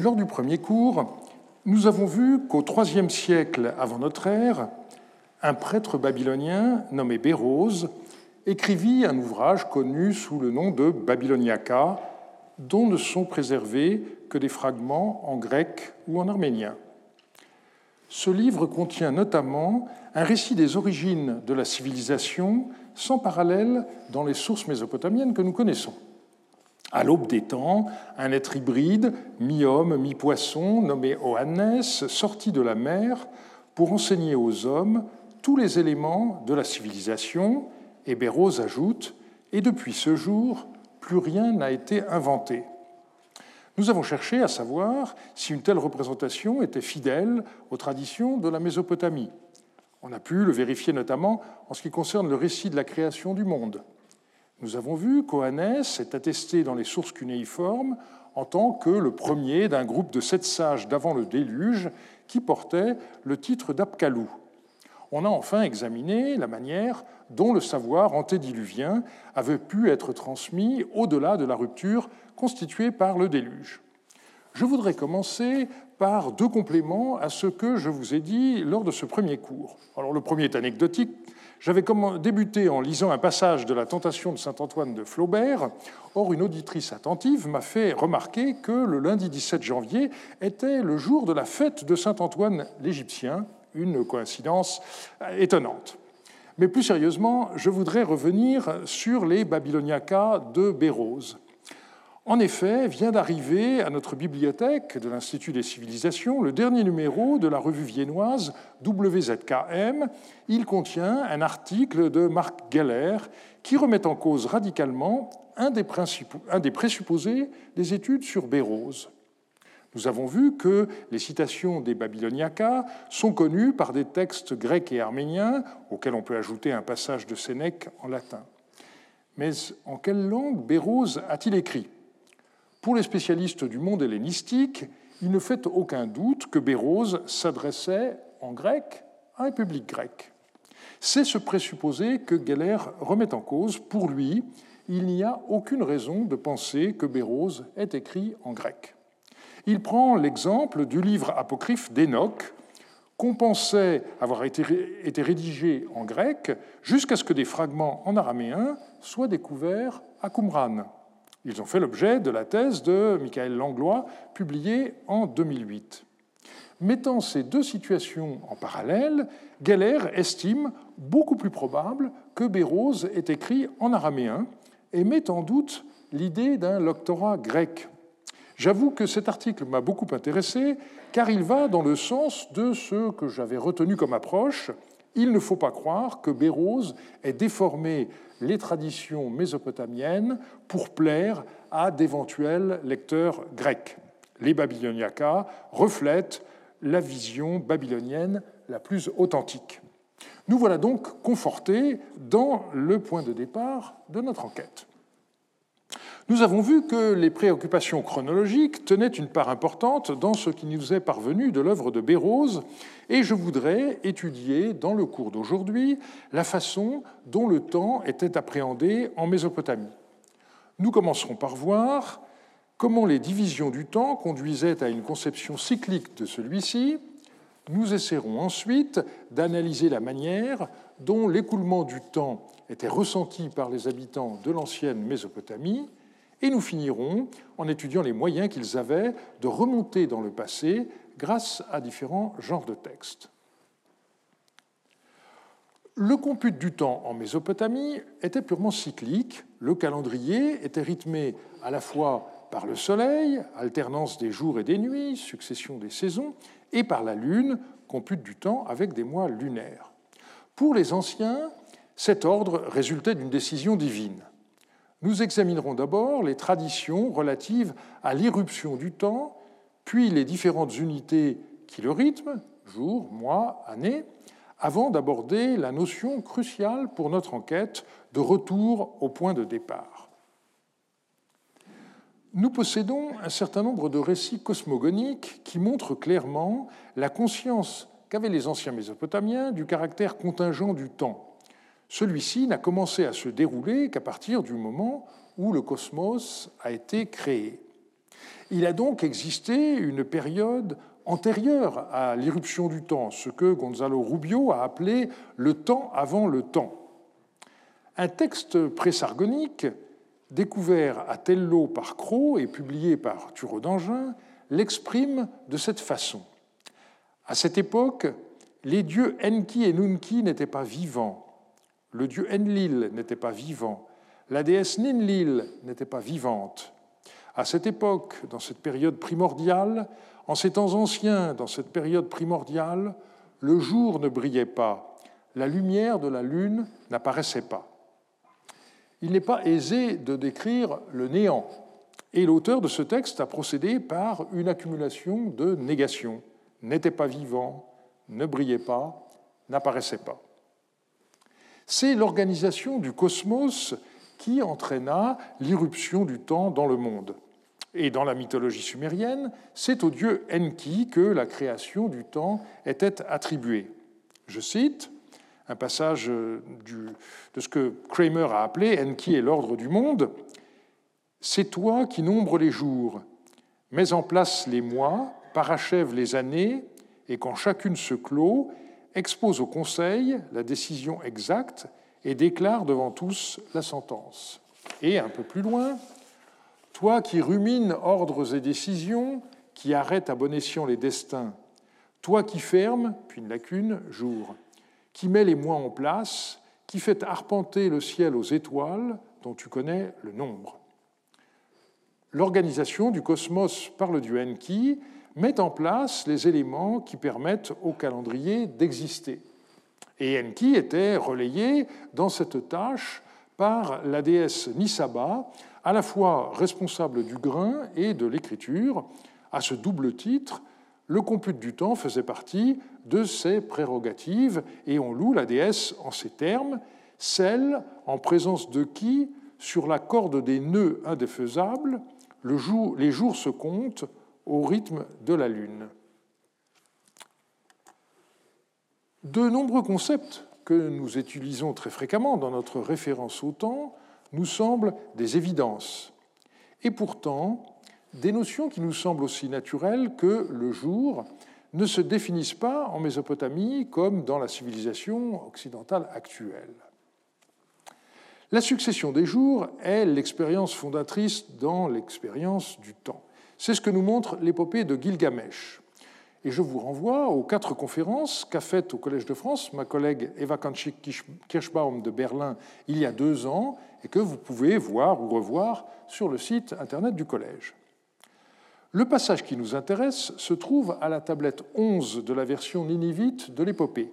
Lors du premier cours, nous avons vu qu'au IIIe siècle avant notre ère, un prêtre babylonien nommé Bérose écrivit un ouvrage connu sous le nom de Babyloniaca, dont ne sont préservés que des fragments en grec ou en arménien. Ce livre contient notamment un récit des origines de la civilisation sans parallèle dans les sources mésopotamiennes que nous connaissons. À l'aube des temps, un être hybride, mi-homme, mi-poisson, nommé Oannes, sortit de la mer pour enseigner aux hommes tous les éléments de la civilisation, et Béroz ajoute Et depuis ce jour, plus rien n'a été inventé. Nous avons cherché à savoir si une telle représentation était fidèle aux traditions de la Mésopotamie. On a pu le vérifier notamment en ce qui concerne le récit de la création du monde. Nous avons vu qu'Oannès est attesté dans les sources cunéiformes en tant que le premier d'un groupe de sept sages d'avant le déluge qui portait le titre d'Apkalou. On a enfin examiné la manière dont le savoir antédiluvien avait pu être transmis au-delà de la rupture constituée par le déluge. Je voudrais commencer par deux compléments à ce que je vous ai dit lors de ce premier cours. Alors le premier est anecdotique. J'avais débuté en lisant un passage de la Tentation de Saint Antoine de Flaubert. Or, une auditrice attentive m'a fait remarquer que le lundi 17 janvier était le jour de la fête de Saint Antoine l'Égyptien, une coïncidence étonnante. Mais plus sérieusement, je voudrais revenir sur les Babyloniacas de Bérose. En effet, vient d'arriver à notre bibliothèque de l'Institut des civilisations le dernier numéro de la revue viennoise WZKM. Il contient un article de Marc Geller qui remet en cause radicalement un des, un présupposés des études sur Bérose. Nous avons vu que les citations des Babyloniacas sont connues par des textes grecs et arméniens, auxquels on peut ajouter un passage de Sénèque en latin. Mais en quelle langue Bérose a-t-il écrit? Pour les spécialistes du monde hellénistique, il ne fait aucun doute que Bérose s'adressait en grec à un public grec. C'est ce présupposé que Geller remet en cause. Pour lui, il n'y a aucune raison de penser que Bérose ait écrit en grec. Il prend l'exemple du livre apocryphe d'Enoch, qu'on pensait avoir été, rédigé en grec jusqu'à ce que des fragments en araméen soient découverts à Qumran. Ils ont fait l'objet de la thèse de Michael Langlois, publiée en 2008. Mettant ces deux situations en parallèle, Geller estime beaucoup plus probable que Bérose ait écrit en araméen et met en doute l'idée d'un lectorat grec. J'avoue que cet article m'a beaucoup intéressé car il va dans le sens de ce que j'avais retenu comme approche. Il ne faut pas croire que Bérose ait déformé les traditions mésopotamiennes pour plaire à d'éventuels lecteurs grecs. Les Babyloniacas reflètent la vision babylonienne la plus authentique. Nous voilà donc confortés dans le point de départ de notre enquête. Nous avons vu que les préoccupations chronologiques tenaient une part importante dans ce qui nous est parvenu de l'œuvre de Bérose, et je voudrais étudier dans le cours d'aujourd'hui la façon dont le temps était appréhendé en Mésopotamie. Nous commencerons par voir comment les divisions du temps conduisaient à une conception cyclique de celui-ci. Nous essaierons ensuite d'analyser la manière dont l'écoulement du temps était ressenti par les habitants de l'ancienne Mésopotamie et nous finirons en étudiant les moyens qu'ils avaient de remonter dans le passé grâce à différents genres de textes. Le compute du temps en Mésopotamie était purement cyclique. Le calendrier était rythmé à la fois par le soleil, alternance des jours et des nuits, succession des saisons, et par la lune, compute du temps avec des mois lunaires. Pour les anciens, cet ordre résultait d'une décision divine. Nous examinerons d'abord les traditions relatives à l'irruption du temps, puis les différentes unités qui le rythment, jours, mois, années, avant d'aborder la notion cruciale pour notre enquête de retour au point de départ. Nous possédons un certain nombre de récits cosmogoniques qui montrent clairement la conscience qu'avaient les anciens Mésopotamiens du caractère contingent du temps celui-ci n'a commencé à se dérouler qu'à partir du moment où le cosmos a été créé. Il a donc existé une période antérieure à l'irruption du temps, ce que Gonzalo Rubio a appelé le temps avant le temps. Un texte présargonique, découvert à Tello par Cros et publié par Thureau d'Angin, l'exprime de cette façon. À cette époque, les dieux Enki et Nunki n'étaient pas vivants, le dieu Enlil n'était pas vivant, la déesse Ninlil n'était pas vivante. À cette époque, dans cette période primordiale, en ces temps anciens, dans cette période primordiale, le jour ne brillait pas, la lumière de la lune n'apparaissait pas. Il n'est pas aisé de décrire le néant, et l'auteur de ce texte a procédé par une accumulation de négations. N'était pas vivant, ne brillait pas, n'apparaissait pas. C'est l'organisation du cosmos qui entraîna l'irruption du temps dans le monde. Et dans la mythologie sumérienne, c'est au dieu Enki que la création du temps était attribuée. Je cite un passage de ce que Kramer a appelé Enki est l'ordre du monde. C'est toi qui nombres les jours, mets en place les mois, parachève les années, et quand chacune se clôt, expose au Conseil la décision exacte et déclare devant tous la sentence. Et un peu plus loin, toi qui rumines ordres et décisions, qui arrêtes à bon escient les destins, toi qui fermes, puis une lacune, jour, qui met les mois en place, qui fait arpenter le ciel aux étoiles dont tu connais le nombre. L'organisation du cosmos par le dieu Enki met en place les éléments qui permettent au calendrier d'exister. Et Enki était relayé dans cette tâche par la déesse Nisaba, à la fois responsable du grain et de l'écriture. À ce double titre, le compute du temps faisait partie de ses prérogatives, et on loue la déesse en ces termes, celle en présence de qui, sur la corde des nœuds indéfaisables, les jours se comptent au rythme de la Lune. De nombreux concepts que nous utilisons très fréquemment dans notre référence au temps nous semblent des évidences. Et pourtant, des notions qui nous semblent aussi naturelles que le jour ne se définissent pas en Mésopotamie comme dans la civilisation occidentale actuelle. La succession des jours est l'expérience fondatrice dans l'expérience du temps. C'est ce que nous montre l'épopée de Gilgamesh. Et je vous renvoie aux quatre conférences qu'a faites au Collège de France ma collègue Eva Kanchik-Kirschbaum de Berlin il y a deux ans et que vous pouvez voir ou revoir sur le site internet du Collège. Le passage qui nous intéresse se trouve à la tablette 11 de la version ninivite de l'épopée.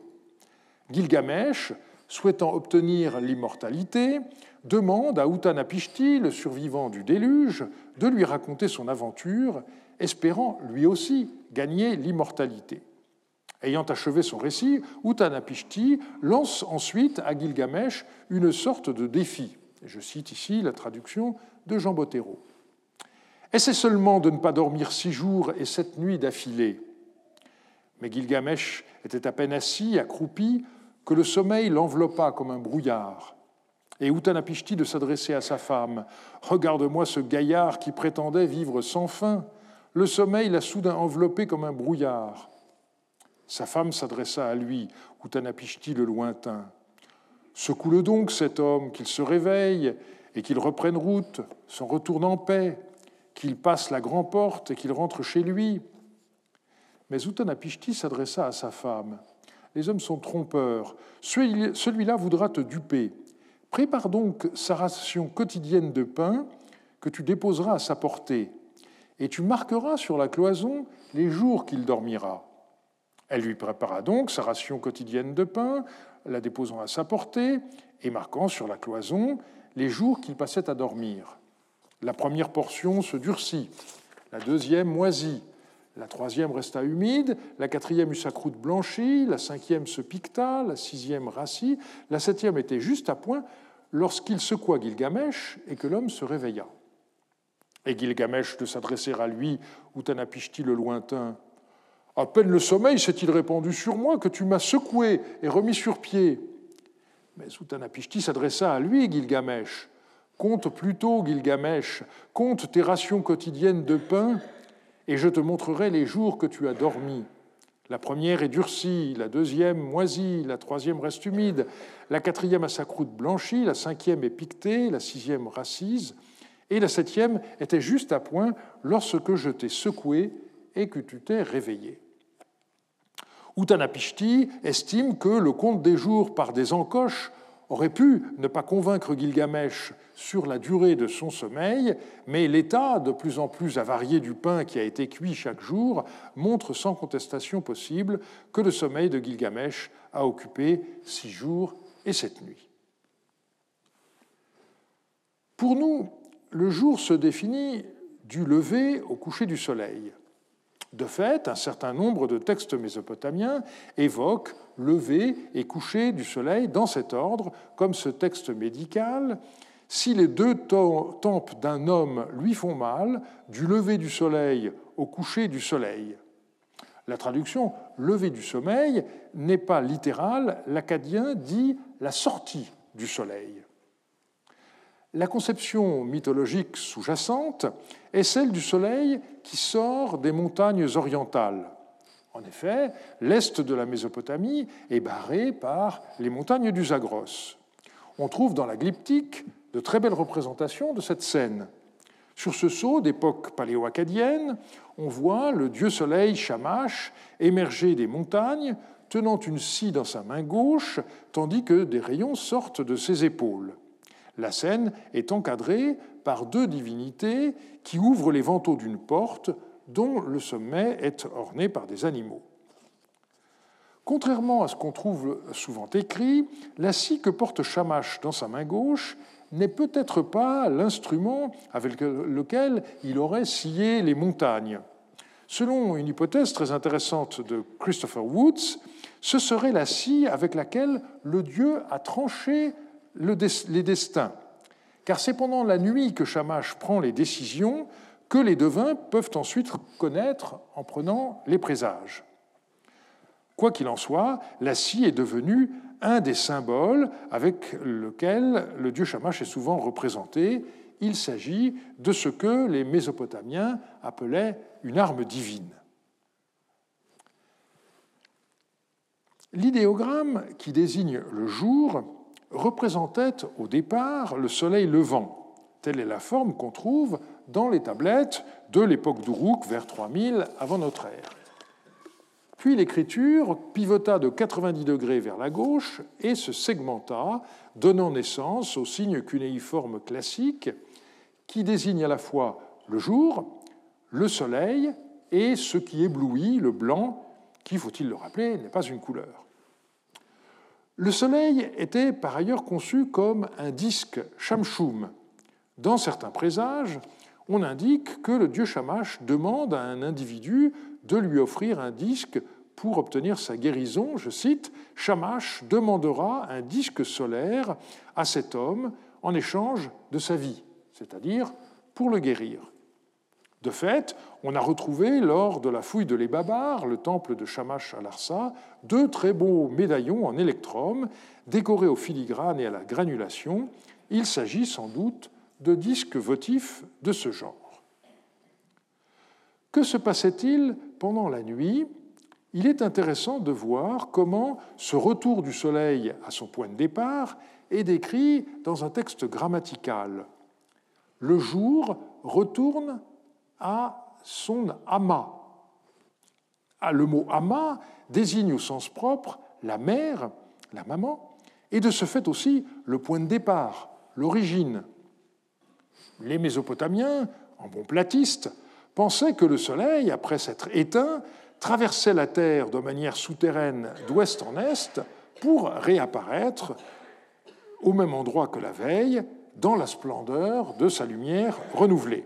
Gilgamesh, souhaitant obtenir l'immortalité, demande à Utanapishti, le survivant du déluge, de lui raconter son aventure, espérant lui aussi gagner l'immortalité. Ayant achevé son récit, Utanapishti lance ensuite à Gilgamesh une sorte de défi. Je cite ici la traduction de Jean Bottero. Essaie seulement de ne pas dormir six jours et sept nuits d'affilée? Mais Gilgamesh était à peine assis, accroupi, que le sommeil l'enveloppa comme un brouillard. Et Utanapishti de s'adresser à sa femme Regarde-moi ce gaillard qui prétendait vivre sans fin. Le sommeil l'a soudain enveloppé comme un brouillard. Sa femme s'adressa à lui, Utanapishti le lointain. Secoue-le donc, cet homme, qu'il se réveille et qu'il reprenne route, s'en retourne en paix, qu'il passe la grande porte et qu'il rentre chez lui. Mais Utanapishti s'adressa à sa femme. Les hommes sont trompeurs. Celui-là voudra te duper. Prépare donc sa ration quotidienne de pain que tu déposeras à sa portée, et tu marqueras sur la cloison les jours qu'il dormira. Elle lui prépara donc sa ration quotidienne de pain, la déposant à sa portée, et marquant sur la cloison les jours qu'il passait à dormir. La première portion se durcit, la deuxième moisit, la troisième resta humide, la quatrième eut sa croûte blanchie, la cinquième se piqueta, la sixième rassit, la septième était juste à point lorsqu'il secoua Gilgamesh et que l'homme se réveilla. Et Gilgamesh de s'adresser à lui, Utanapishti le lointain. À peine le sommeil s'est-il répandu sur moi que tu m'as secoué et remis sur pied. Mais Utanapishti s'adressa à lui, Gilgamesh. Compte plutôt, Gilgamesh, compte tes rations quotidiennes de pain, et je te montrerai les jours que tu as dormi. La première est durcie, la deuxième moisie, la troisième reste humide, la quatrième a sa croûte blanchie, la cinquième est piquetée, la sixième racise, et la septième était juste à point lorsque je t'ai secoué et que tu t'es réveillé. Utanapishti estime que le compte des jours par des encoches aurait pu ne pas convaincre Gilgamesh sur la durée de son sommeil, mais l'état de plus en plus avarié du pain qui a été cuit chaque jour montre sans contestation possible que le sommeil de Gilgamesh a occupé six jours et sept nuits. Pour nous, le jour se définit du lever au coucher du soleil. De fait, un certain nombre de textes mésopotamiens évoquent lever et coucher du soleil dans cet ordre, comme ce texte médical. Si les deux tempes d'un homme lui font mal, du lever du soleil au coucher du soleil. La traduction lever du sommeil n'est pas littérale, l'acadien dit la sortie du soleil. La conception mythologique sous-jacente est celle du soleil qui sort des montagnes orientales. En effet, l'est de la Mésopotamie est barré par les montagnes du Zagros. On trouve dans la glyptique de très belles représentations de cette scène. Sur ce sceau d'époque paléo-acadienne, on voit le dieu soleil Shamash émerger des montagnes, tenant une scie dans sa main gauche, tandis que des rayons sortent de ses épaules. La scène est encadrée par deux divinités qui ouvrent les vantaux d'une porte dont le sommet est orné par des animaux. Contrairement à ce qu'on trouve souvent écrit, la scie que porte Shamash dans sa main gauche n'est peut-être pas l'instrument avec lequel il aurait scié les montagnes. Selon une hypothèse très intéressante de Christopher Woods, ce serait la scie avec laquelle le dieu a tranché les destins. Car c'est pendant la nuit que Shamash prend les décisions que les devins peuvent ensuite connaître en prenant les présages. Quoi qu'il en soit, la scie est devenue un des symboles avec lequel le dieu Shamash est souvent représenté. Il s'agit de ce que les Mésopotamiens appelaient une arme divine. L'idéogramme qui désigne le jour représentait au départ le soleil levant. Telle est la forme qu'on trouve dans les tablettes de l'époque d'Uruk vers 3000 avant notre ère. L'écriture pivota de 90 degrés vers la gauche et se segmenta, donnant naissance au signe cunéiforme classique qui désigne à la fois le jour, le soleil et ce qui éblouit, le blanc, qui, faut-il le rappeler, n'est pas une couleur. Le Soleil était par ailleurs conçu comme un disque shamshum. Dans certains présages, on indique que le dieu Shamash demande à un individu de lui offrir un disque pour obtenir sa guérison. Je cite Shamash demandera un disque solaire à cet homme en échange de sa vie, c'est-à-dire pour le guérir. De fait, on a retrouvé lors de la fouille de les Babars, le temple de Shamash à Larsa, deux très beaux médaillons en électrum, décorés au filigrane et à la granulation. Il s'agit sans doute de disques votifs de ce genre. Que se passait-il pendant la nuit? Il est intéressant de voir comment ce retour du soleil à son point de départ est décrit dans un texte grammatical. Le jour retourne à son ama. Ah, le mot ama désigne au sens propre la mère, la maman, et de ce fait aussi le point de départ, l'origine. Les Mésopotamiens, en bons platistes, pensaient que le Soleil, après s'être éteint, traversait la Terre de manière souterraine d'ouest en est pour réapparaître au même endroit que la veille, dans la splendeur de sa lumière renouvelée.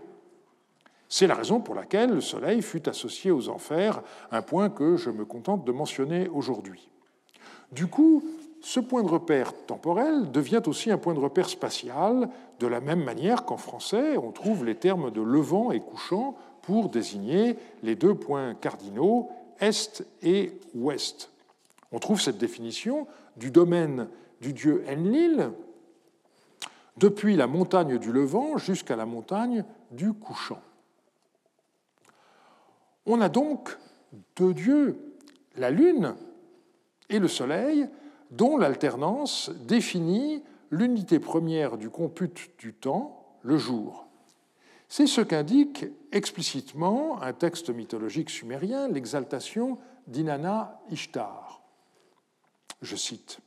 C'est la raison pour laquelle le Soleil fut associé aux enfers, un point que je me contente de mentionner aujourd'hui. Du coup, ce point de repère temporel devient aussi un point de repère spatial, de la même manière qu'en français, on trouve les termes de levant et couchant pour désigner les deux points cardinaux, est et ouest. On trouve cette définition du domaine du dieu Enlil depuis la montagne du Levant jusqu'à la montagne du Couchant. On a donc deux dieux, la Lune et le Soleil, dont l'alternance définit l'unité première du compute du temps, le jour. C'est ce qu'indique explicitement un texte mythologique sumérien, l'exaltation d'Inanna Ishtar. Je cite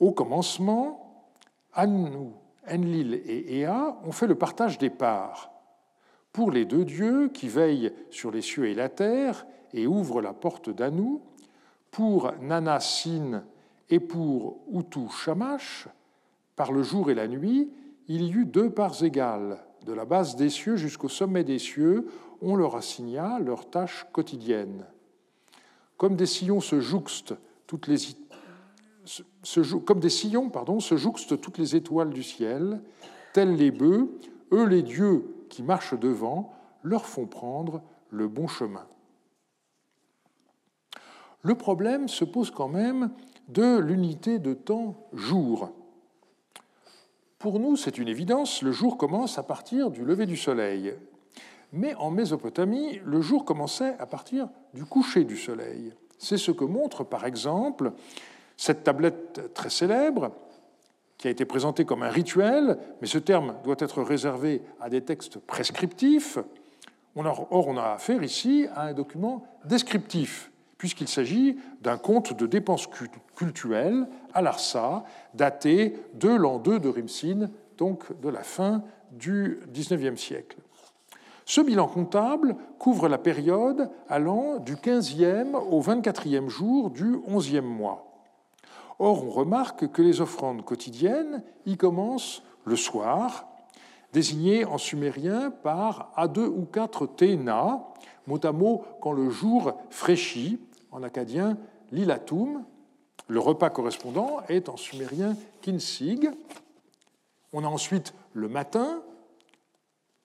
Au commencement, Anu, Enlil et Ea ont fait le partage des parts. Pour les deux dieux qui veillent sur les cieux et la terre et ouvrent la porte d'Anu, pour Nana Sin et pour Utu Shamash, par le jour et la nuit, il y eut deux parts égales. De la base des cieux jusqu'au sommet des cieux, on leur assigna leurs tâches quotidiennes. Comme des sillons se jouxtent se jouxtent toutes les étoiles du ciel, tels les bœufs, eux les dieux qui marchent devant, leur font prendre le bon chemin. Le problème se pose quand même de l'unité de temps jour. Pour nous, c'est une évidence, le jour commence à partir du lever du soleil. Mais en Mésopotamie, le jour commençait à partir du coucher du soleil. C'est ce que montre par exemple cette tablette très célèbre qui a été présentée comme un rituel, mais ce terme doit être réservé à des textes prescriptifs. Or, on a affaire ici à un document descriptif puisqu'il s'agit d'un compte de dépenses cultuelles à Larsa, daté de l'an 2 de Rimsin, donc de la fin du XIXe siècle. Ce bilan comptable couvre la période allant du 15e au 24e jour du 11e mois. Or, on remarque que les offrandes quotidiennes y commencent le soir, désignées en sumérien par A2 ou 4 Tena, mot à mot quand le jour fraîchit, en acadien lilatum. Le repas correspondant est en sumérien kinsig. On a ensuite le matin,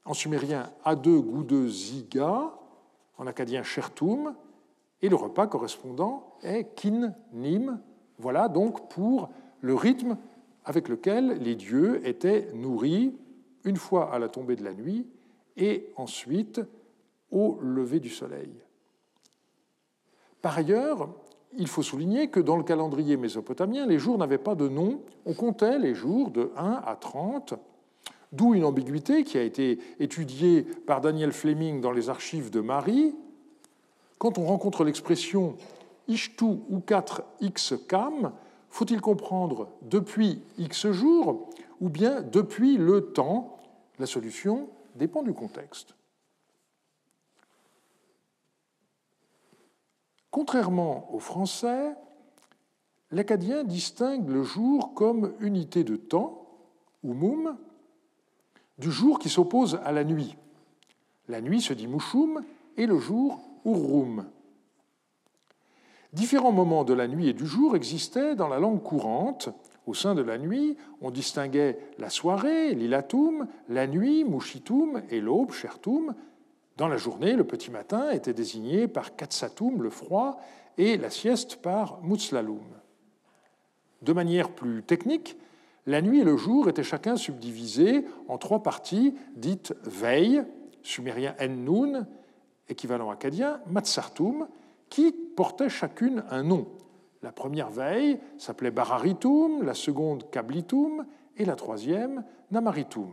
en sumérien A2 Goudeux Ziga, en acadien Shertum, et le repas correspondant est Kin Nim. Voilà donc pour le rythme avec lequel les dieux étaient nourris une fois à la tombée de la nuit et ensuite au lever du soleil. Par ailleurs, il faut souligner que dans le calendrier mésopotamien, les jours n'avaient pas de nom. On comptait les jours de 1 à 30, d'où une ambiguïté qui a été étudiée par Daniel Fleming dans les archives de Marie. Quand on rencontre l'expression Ishtu ou 4 x faut-il comprendre depuis x jours ou bien depuis le temps? La solution dépend du contexte. Contrairement au français, l'acadien distingue le jour comme unité de temps, ou du jour qui s'oppose à la nuit. La nuit se dit mushum et le jour urrum. Différents moments de la nuit et du jour existaient dans la langue courante. Au sein de la nuit, on distinguait la soirée, lilatum, la nuit, mushitum, et l'aube, chertum, dans la journée, le petit matin était désigné par Katsatum, le froid, et la sieste par Mutslalum. De manière plus technique, la nuit et le jour étaient chacun subdivisés en trois parties dites veille, sumérien En-Nun, équivalent acadien, Matsartum, qui portaient chacune un nom. La première veille s'appelait Bararitum, la seconde Kablitum et la troisième Namaritum.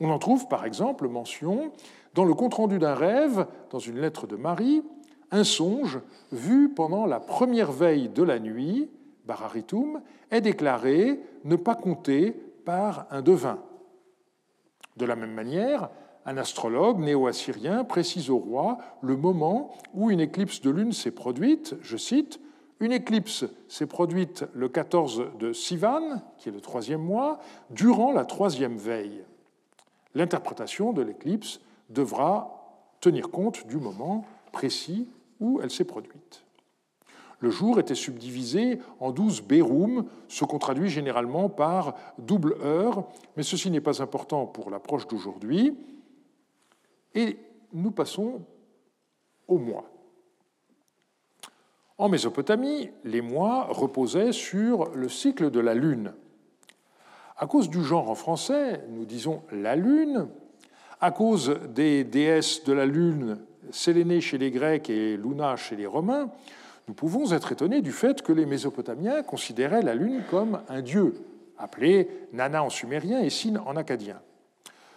On en trouve par exemple mention dans le compte-rendu d'un rêve, dans une lettre de Marie, un songe vu pendant la première veille de la nuit, Bararitum, est déclaré ne pas compter par un devin. De la même manière, un astrologue néo-assyrien précise au roi le moment où une éclipse de lune s'est produite, je cite, une éclipse s'est produite le 14 de Sivan, qui est le troisième mois, durant la troisième veille. L'interprétation de l'éclipse devra tenir compte du moment précis où elle s'est produite. Le jour était subdivisé en douze béroum, ce qu'on traduit généralement par double heure, mais ceci n'est pas important pour l'approche d'aujourd'hui. Et nous passons aux mois. En Mésopotamie, les mois reposaient sur le cycle de la Lune. À cause du genre en français, nous disons la lune, à cause des déesses de la lune, Sélénée chez les Grecs et Luna chez les Romains, nous pouvons être étonnés du fait que les Mésopotamiens considéraient la lune comme un dieu, appelé Nana en sumérien et Sin en acadien.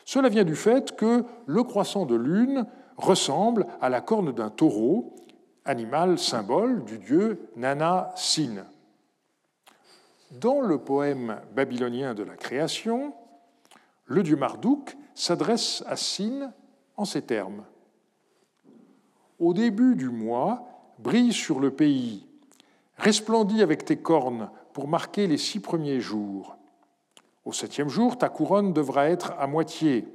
Cela vient du fait que le croissant de lune ressemble à la corne d'un taureau, animal symbole du dieu Nana Sin. Dans le poème babylonien de la création, le dieu Marduk s'adresse à Sin en ces termes. Au début du mois, brille sur le pays, resplendis avec tes cornes pour marquer les six premiers jours. Au septième jour, ta couronne devra être à moitié.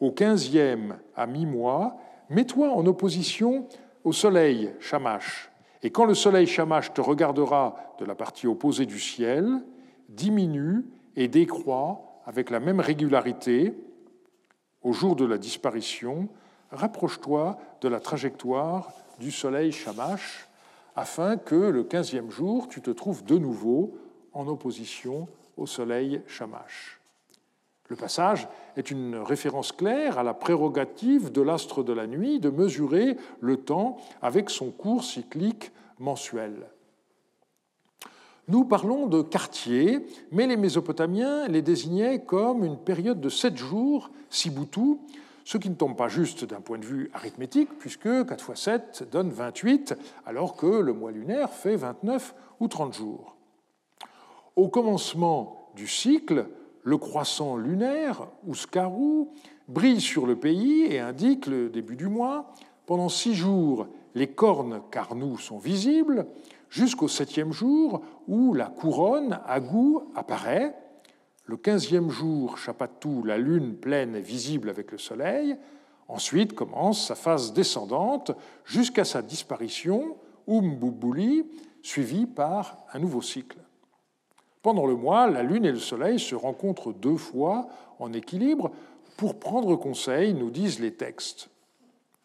Au quinzième, à mi-mois, mets-toi en opposition au soleil, Shamash. Et quand le soleil Shamash te regardera de la partie opposée du ciel, diminue et décroît avec la même régularité au jour de la disparition, rapproche-toi de la trajectoire du soleil Shamash, afin que le quinzième jour, tu te trouves de nouveau en opposition au soleil Shamash. Le passage est une référence claire à la prérogative de l'astre de la nuit de mesurer le temps avec son cours cyclique mensuel. Nous parlons de quartiers, mais les Mésopotamiens les désignaient comme une période de sept jours, Sibutu, ce qui ne tombe pas juste d'un point de vue arithmétique, puisque 4 fois 7 donne 28, alors que le mois lunaire fait 29 ou 30 jours. Au commencement du cycle, le croissant lunaire, ou scarou, brille sur le pays et indique le début du mois. Pendant six jours, les cornes carnous sont visibles, jusqu'au septième jour où la couronne, Agou, apparaît, le quinzième jour, Chapatou, la lune pleine est visible avec le soleil. Ensuite commence sa phase descendante jusqu'à sa disparition, Umbubuli, suivie par un nouveau cycle. Pendant le mois, la lune et le soleil se rencontrent deux fois en équilibre pour prendre conseil, nous disent les textes.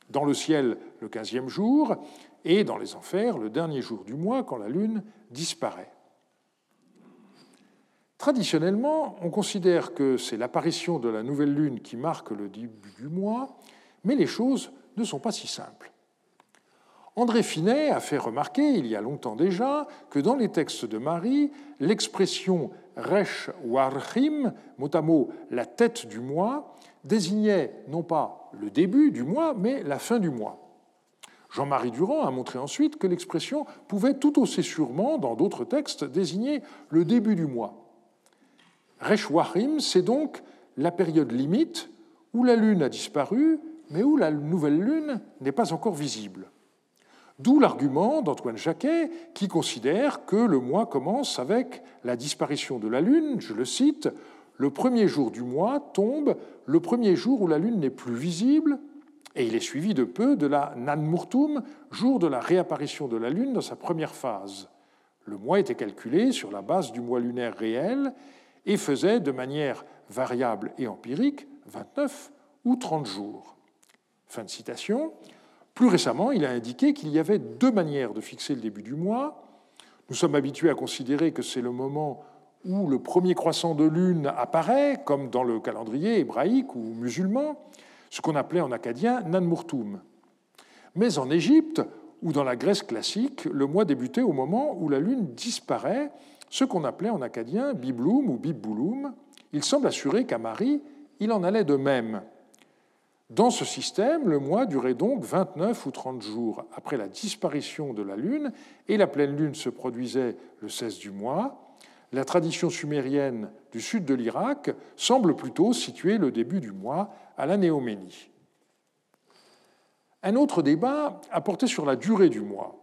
Dans le ciel, le quinzième jour, et dans les enfers, le dernier jour du mois, quand la lune disparaît. Traditionnellement, on considère que c'est l'apparition de la nouvelle lune qui marque le début du mois, mais les choses ne sont pas si simples. André Finet a fait remarquer, il y a longtemps déjà, que dans les textes de Marie, l'expression Resh Warhim, mot à mot la tête du mois, désignait non pas le début du mois, mais la fin du mois. Jean-Marie Durand a montré ensuite que l'expression pouvait tout aussi sûrement, dans d'autres textes, désigner le début du mois. Reshwarim, c'est donc la période limite où la Lune a disparu, mais où la nouvelle Lune n'est pas encore visible. D'où l'argument d'Antoine Jacquet qui considère que le mois commence avec la disparition de la Lune, je le cite, le premier jour du mois tombe le premier jour où la Lune n'est plus visible, et il est suivi de peu de la Nanmurtum, jour de la réapparition de la Lune dans sa première phase. Le mois était calculé sur la base du mois lunaire réel, et faisait de manière variable et empirique 29 ou 30 jours. Fin de citation. Plus récemment, il a indiqué qu'il y avait deux manières de fixer le début du mois. Nous sommes habitués à considérer que c'est le moment où le premier croissant de lune apparaît, comme dans le calendrier hébraïque ou musulman, ce qu'on appelait en acadien Nanmurtum. Mais en Égypte ou dans la Grèce classique, le mois débutait au moment où la lune disparaît ce qu'on appelait en acadien Bibloum ou Bibboulum. Il semble assurer qu'à Marie, il en allait de même. Dans ce système, le mois durait donc 29 ou 30 jours après la disparition de la Lune, et la pleine Lune se produisait le 16 du mois. La tradition sumérienne du sud de l'Irak semble plutôt situer le début du mois à la Néoménie. Un autre débat a porté sur la durée du mois.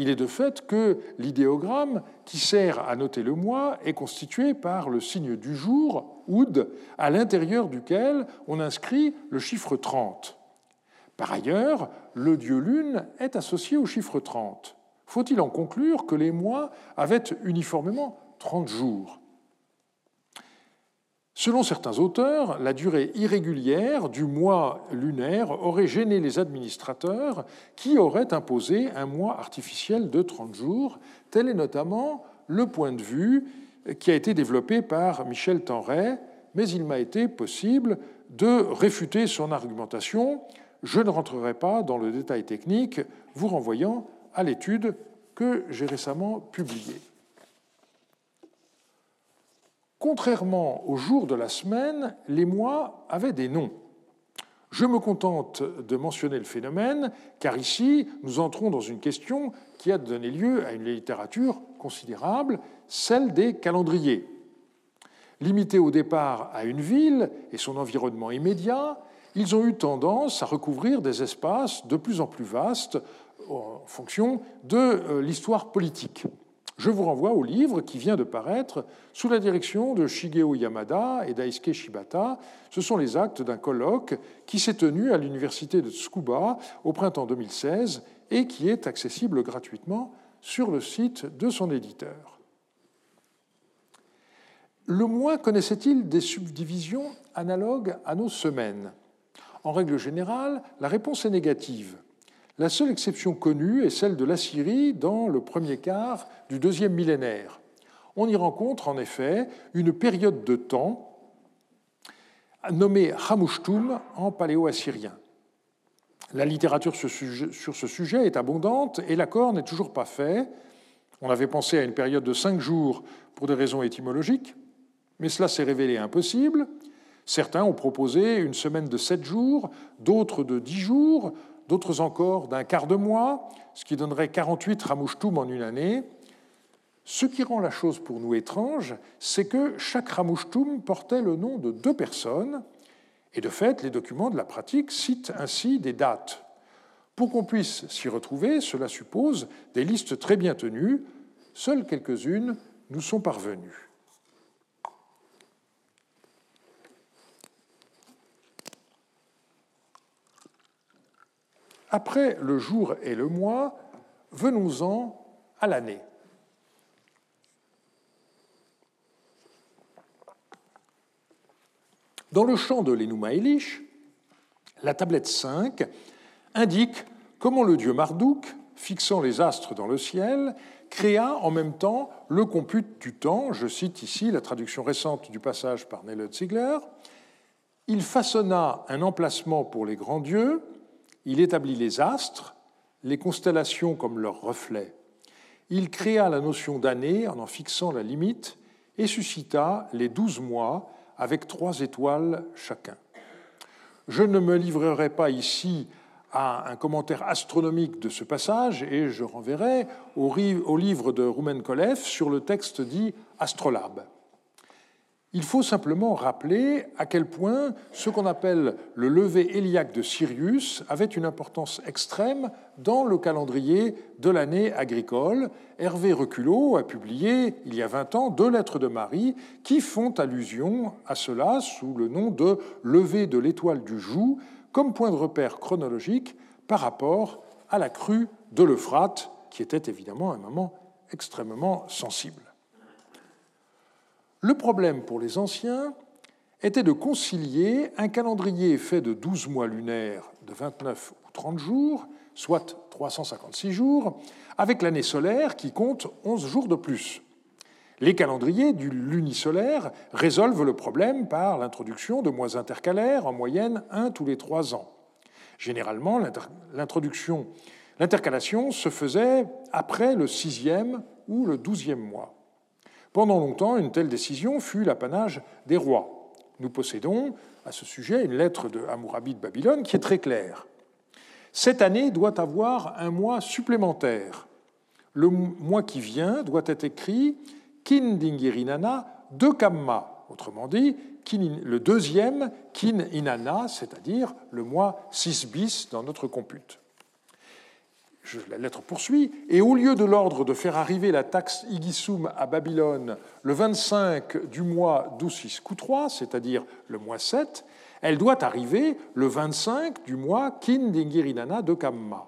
Il est de fait que l'idéogramme qui sert à noter le mois est constitué par le signe du jour, oud, à l'intérieur duquel on inscrit le chiffre 30. Par ailleurs, le dieu lune est associé au chiffre 30. Faut-il en conclure que les mois avaient uniformément 30 jours? Selon certains auteurs, la durée irrégulière du mois lunaire aurait gêné les administrateurs qui auraient imposé un mois artificiel de 30 jours. Tel est notamment le point de vue qui a été développé par Michel Tenray, mais il m'a été possible de réfuter son argumentation. Je ne rentrerai pas dans le détail technique, vous renvoyant à l'étude que j'ai récemment publiée. Contrairement aux jours de la semaine, les mois avaient des noms. Je me contente de mentionner le phénomène, car ici, nous entrons dans une question qui a donné lieu à une littérature considérable, celle des calendriers. Limités au départ à une ville et son environnement immédiat, ils ont eu tendance à recouvrir des espaces de plus en plus vastes en fonction de euh, l'histoire politique. Je vous renvoie au livre qui vient de paraître sous la direction de Shigeo Yamada et Daisuke Shibata. Ce sont les actes d'un colloque qui s'est tenu à l'université de Tsukuba au printemps 2016 et qui est accessible gratuitement sur le site de son éditeur. Le mois connaissait-il des subdivisions analogues à nos semaines? En règle générale, la réponse est négative. La seule exception connue est celle de l'Assyrie dans le premier quart du deuxième millénaire. On y rencontre en effet une période de temps nommée Hamushtum en paléo-assyrien. La littérature sur ce sujet est abondante et l'accord n'est toujours pas fait. On avait pensé à une période de cinq jours pour des raisons étymologiques, mais cela s'est révélé impossible. Certains ont proposé une semaine de sept jours, d'autres de dix jours, d'autres encore d'un quart de mois, ce qui donnerait 48 Ramouchtoum en une année. Ce qui rend la chose pour nous étrange, c'est que chaque Ramouchtoum portait le nom de deux personnes, et de fait, les documents de la pratique citent ainsi des dates. Pour qu'on puisse s'y retrouver, cela suppose des listes très bien tenues, seules quelques-unes nous sont parvenues. Après le jour et le mois, venons-en à l'année. Dans le champ de l'Enuma Elish, la tablette 5 indique comment le dieu Marduk, fixant les astres dans le ciel, créa en même temps le compute du temps. Je cite ici la traduction récente du passage par Nelot Ziegler. Il façonna un emplacement pour les grands dieux, il établit les astres, les constellations comme leurs reflets. Il créa la notion d'année en en fixant la limite et suscita les douze mois avec trois étoiles chacun. Je ne me livrerai pas ici à un commentaire astronomique de ce passage et je renverrai au livre de Roumen Kolev sur le texte dit Astrolabe. Il faut simplement rappeler à quel point ce qu'on appelle le lever héliaque de Sirius avait une importance extrême dans le calendrier de l'année agricole. Hervé Reculot a publié il y a 20 ans deux lettres de Marie qui font allusion à cela sous le nom de lever de l'étoile du Joug comme point de repère chronologique par rapport à la crue de l'Euphrate, qui était évidemment un moment extrêmement sensible. Le problème pour les anciens était de concilier un calendrier fait de 12 mois lunaires de 29 ou 30 jours, soit 356 jours, avec l'année solaire qui compte 11 jours de plus. Les calendriers du lunisolaire résolvent le problème par l'introduction de mois intercalaires, en moyenne un tous les trois ans. Généralement, l'intercalation se faisait après le sixième ou le douzième mois. Pendant longtemps, une telle décision fut l'apanage des rois. Nous possédons à ce sujet une lettre de Hammurabi de Babylone qui est très claire. Cette année doit avoir un mois supplémentaire. Le mois qui vient doit être écrit Kin Dingirinana de Kamma, autrement dit, le deuxième Kin Inana, c'est-à-dire le mois 6 bis dans notre compute la lettre poursuit, et au lieu de l'ordre de faire arriver la taxe Igisum à Babylone le 25 du mois d'Oussis Koutrois, c'est-à-dire le mois 7, elle doit arriver le 25 du mois Kin de Kamma.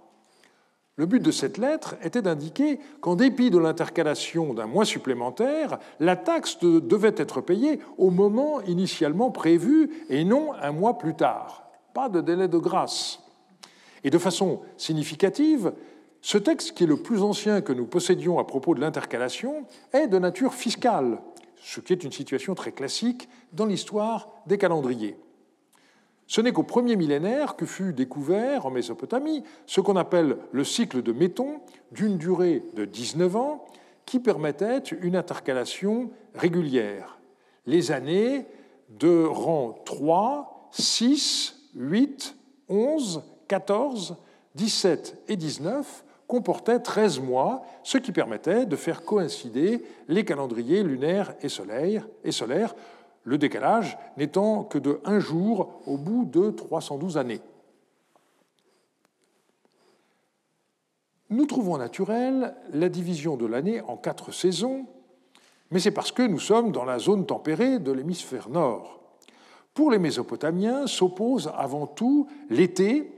Le but de cette lettre était d'indiquer qu'en dépit de l'intercalation d'un mois supplémentaire, la taxe devait être payée au moment initialement prévu et non un mois plus tard. Pas de délai de grâce. Et de façon significative, ce texte, qui est le plus ancien que nous possédions à propos de l'intercalation, est de nature fiscale, ce qui est une situation très classique dans l'histoire des calendriers. Ce n'est qu'au premier millénaire que fut découvert en Mésopotamie ce qu'on appelle le cycle de Méton, d'une durée de 19 ans, qui permettait une intercalation régulière. Les années de rang 3, 6, 8, 11, 14, 17 et 19 comportaient 13 mois, ce qui permettait de faire coïncider les calendriers lunaires et solaires, le décalage n'étant que de un jour au bout de 312 années. Nous trouvons naturel la division de l'année en quatre saisons, mais c'est parce que nous sommes dans la zone tempérée de l'hémisphère nord. Pour les Mésopotamiens s'oppose avant tout l'été,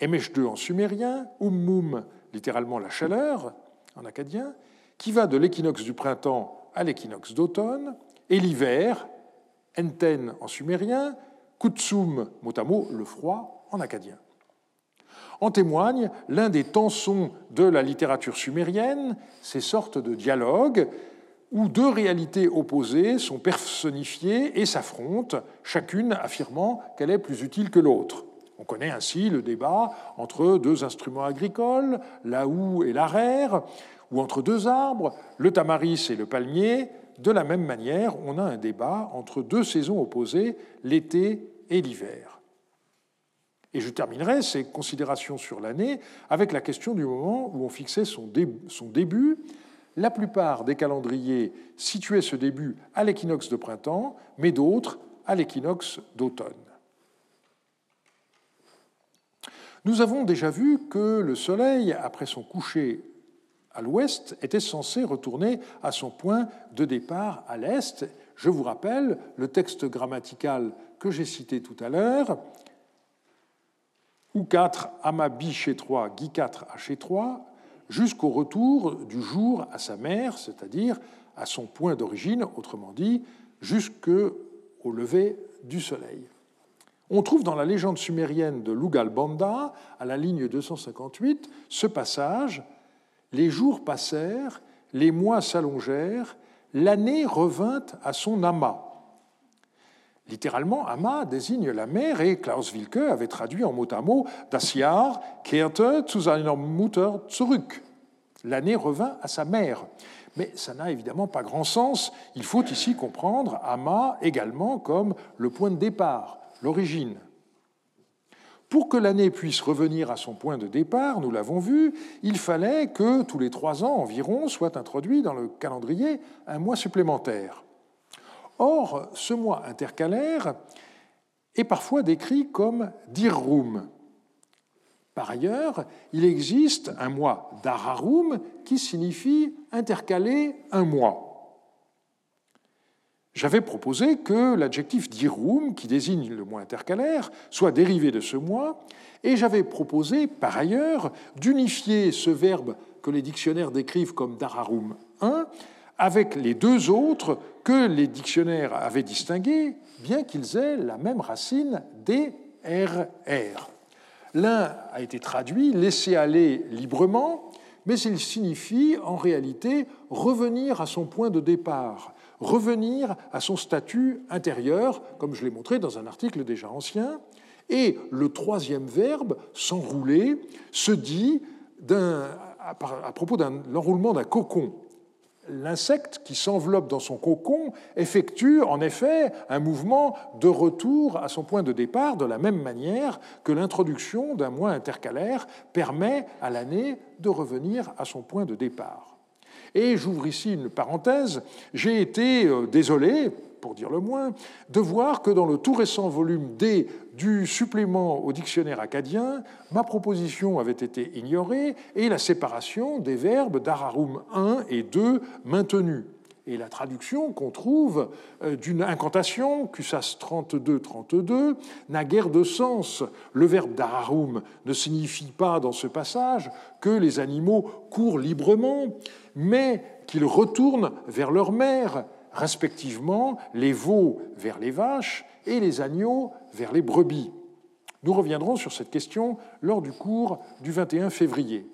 Emesh en sumérien, Ummum, littéralement la chaleur en acadien, qui va de l'équinoxe du printemps à l'équinoxe d'automne, et l'hiver, Enten en sumérien, Kutsum, mot à mot, le froid en acadien. En témoigne l'un des tensons de la littérature sumérienne, ces sortes de dialogues où deux réalités opposées sont personnifiées et s'affrontent, chacune affirmant qu'elle est plus utile que l'autre. On connaît ainsi le débat entre deux instruments agricoles, la houe et l'arère, ou entre deux arbres, le tamaris et le palmier, de la même manière, on a un débat entre deux saisons opposées, l'été et l'hiver. Et je terminerai ces considérations sur l'année avec la question du moment où on fixait son, début. La plupart des calendriers situaient ce début à l'équinoxe de printemps, mais d'autres à l'équinoxe d'automne. Nous avons déjà vu que le Soleil, après son coucher à l'ouest était censé retourner à son point de départ à l'est. Je vous rappelle le texte grammatical que j'ai cité tout à l'heure. Ou 4 Amabi chez 3, Guy 4 à chez 3, jusqu'au retour du jour à sa mère, c'est-à-dire à son point d'origine, autrement dit, jusqu'au lever du soleil. On trouve dans la légende sumérienne de Lugal Banda, à la ligne 258, ce passage les jours passèrent, les mois s'allongèrent, l'année revint à son amas. Littéralement, amas désigne la mer et Klaus Wilke avait traduit en mot à mot Das Jahr kehrte zu seiner Mutter zurück. L'année revint à sa mère. Mais ça n'a évidemment pas grand sens. Il faut ici comprendre Ama également comme le point de départ, l'origine. Pour que l'année puisse revenir à son point de départ, nous l'avons vu, il fallait que tous les trois ans environ soit introduit dans le calendrier un mois supplémentaire. Or, ce mois intercalaire est parfois décrit comme dirrum. Par ailleurs, il existe un mois d'ararum qui signifie intercaler un mois j'avais proposé que l'adjectif dirum, qui désigne le mois intercalaire, soit dérivé de ce mois, et j'avais proposé par ailleurs d'unifier ce verbe que les dictionnaires décrivent comme dararum 1 avec les deux autres que les dictionnaires avaient distingués, bien qu'ils aient la même racine DRR. L'un a été traduit laisser aller librement, mais il signifie en réalité revenir à son point de départ, revenir à son statut intérieur, comme je l'ai montré dans un article déjà ancien. Et le troisième verbe, s'enrouler, se dit à propos de l'enroulement d'un cocon. L'insecte qui s'enveloppe dans son cocon effectue en effet un mouvement de retour à son point de départ de la même manière que l'introduction d'un mois intercalaire permet à l'année de revenir à son point de départ. Et j'ouvre ici une parenthèse, j'ai été euh, désolé, pour dire le moins, de voir que dans le tout récent volume D du supplément au dictionnaire acadien, ma proposition avait été ignorée et la séparation des verbes d'Ararum 1 et 2 maintenue. Et la traduction qu'on trouve euh, d'une incantation, Cusas 32-32, n'a guère de sens. Le verbe d'ararum ne signifie pas dans ce passage que les animaux courent librement, mais qu'ils retournent vers leur mère, respectivement les veaux vers les vaches et les agneaux vers les brebis. Nous reviendrons sur cette question lors du cours du 21 février.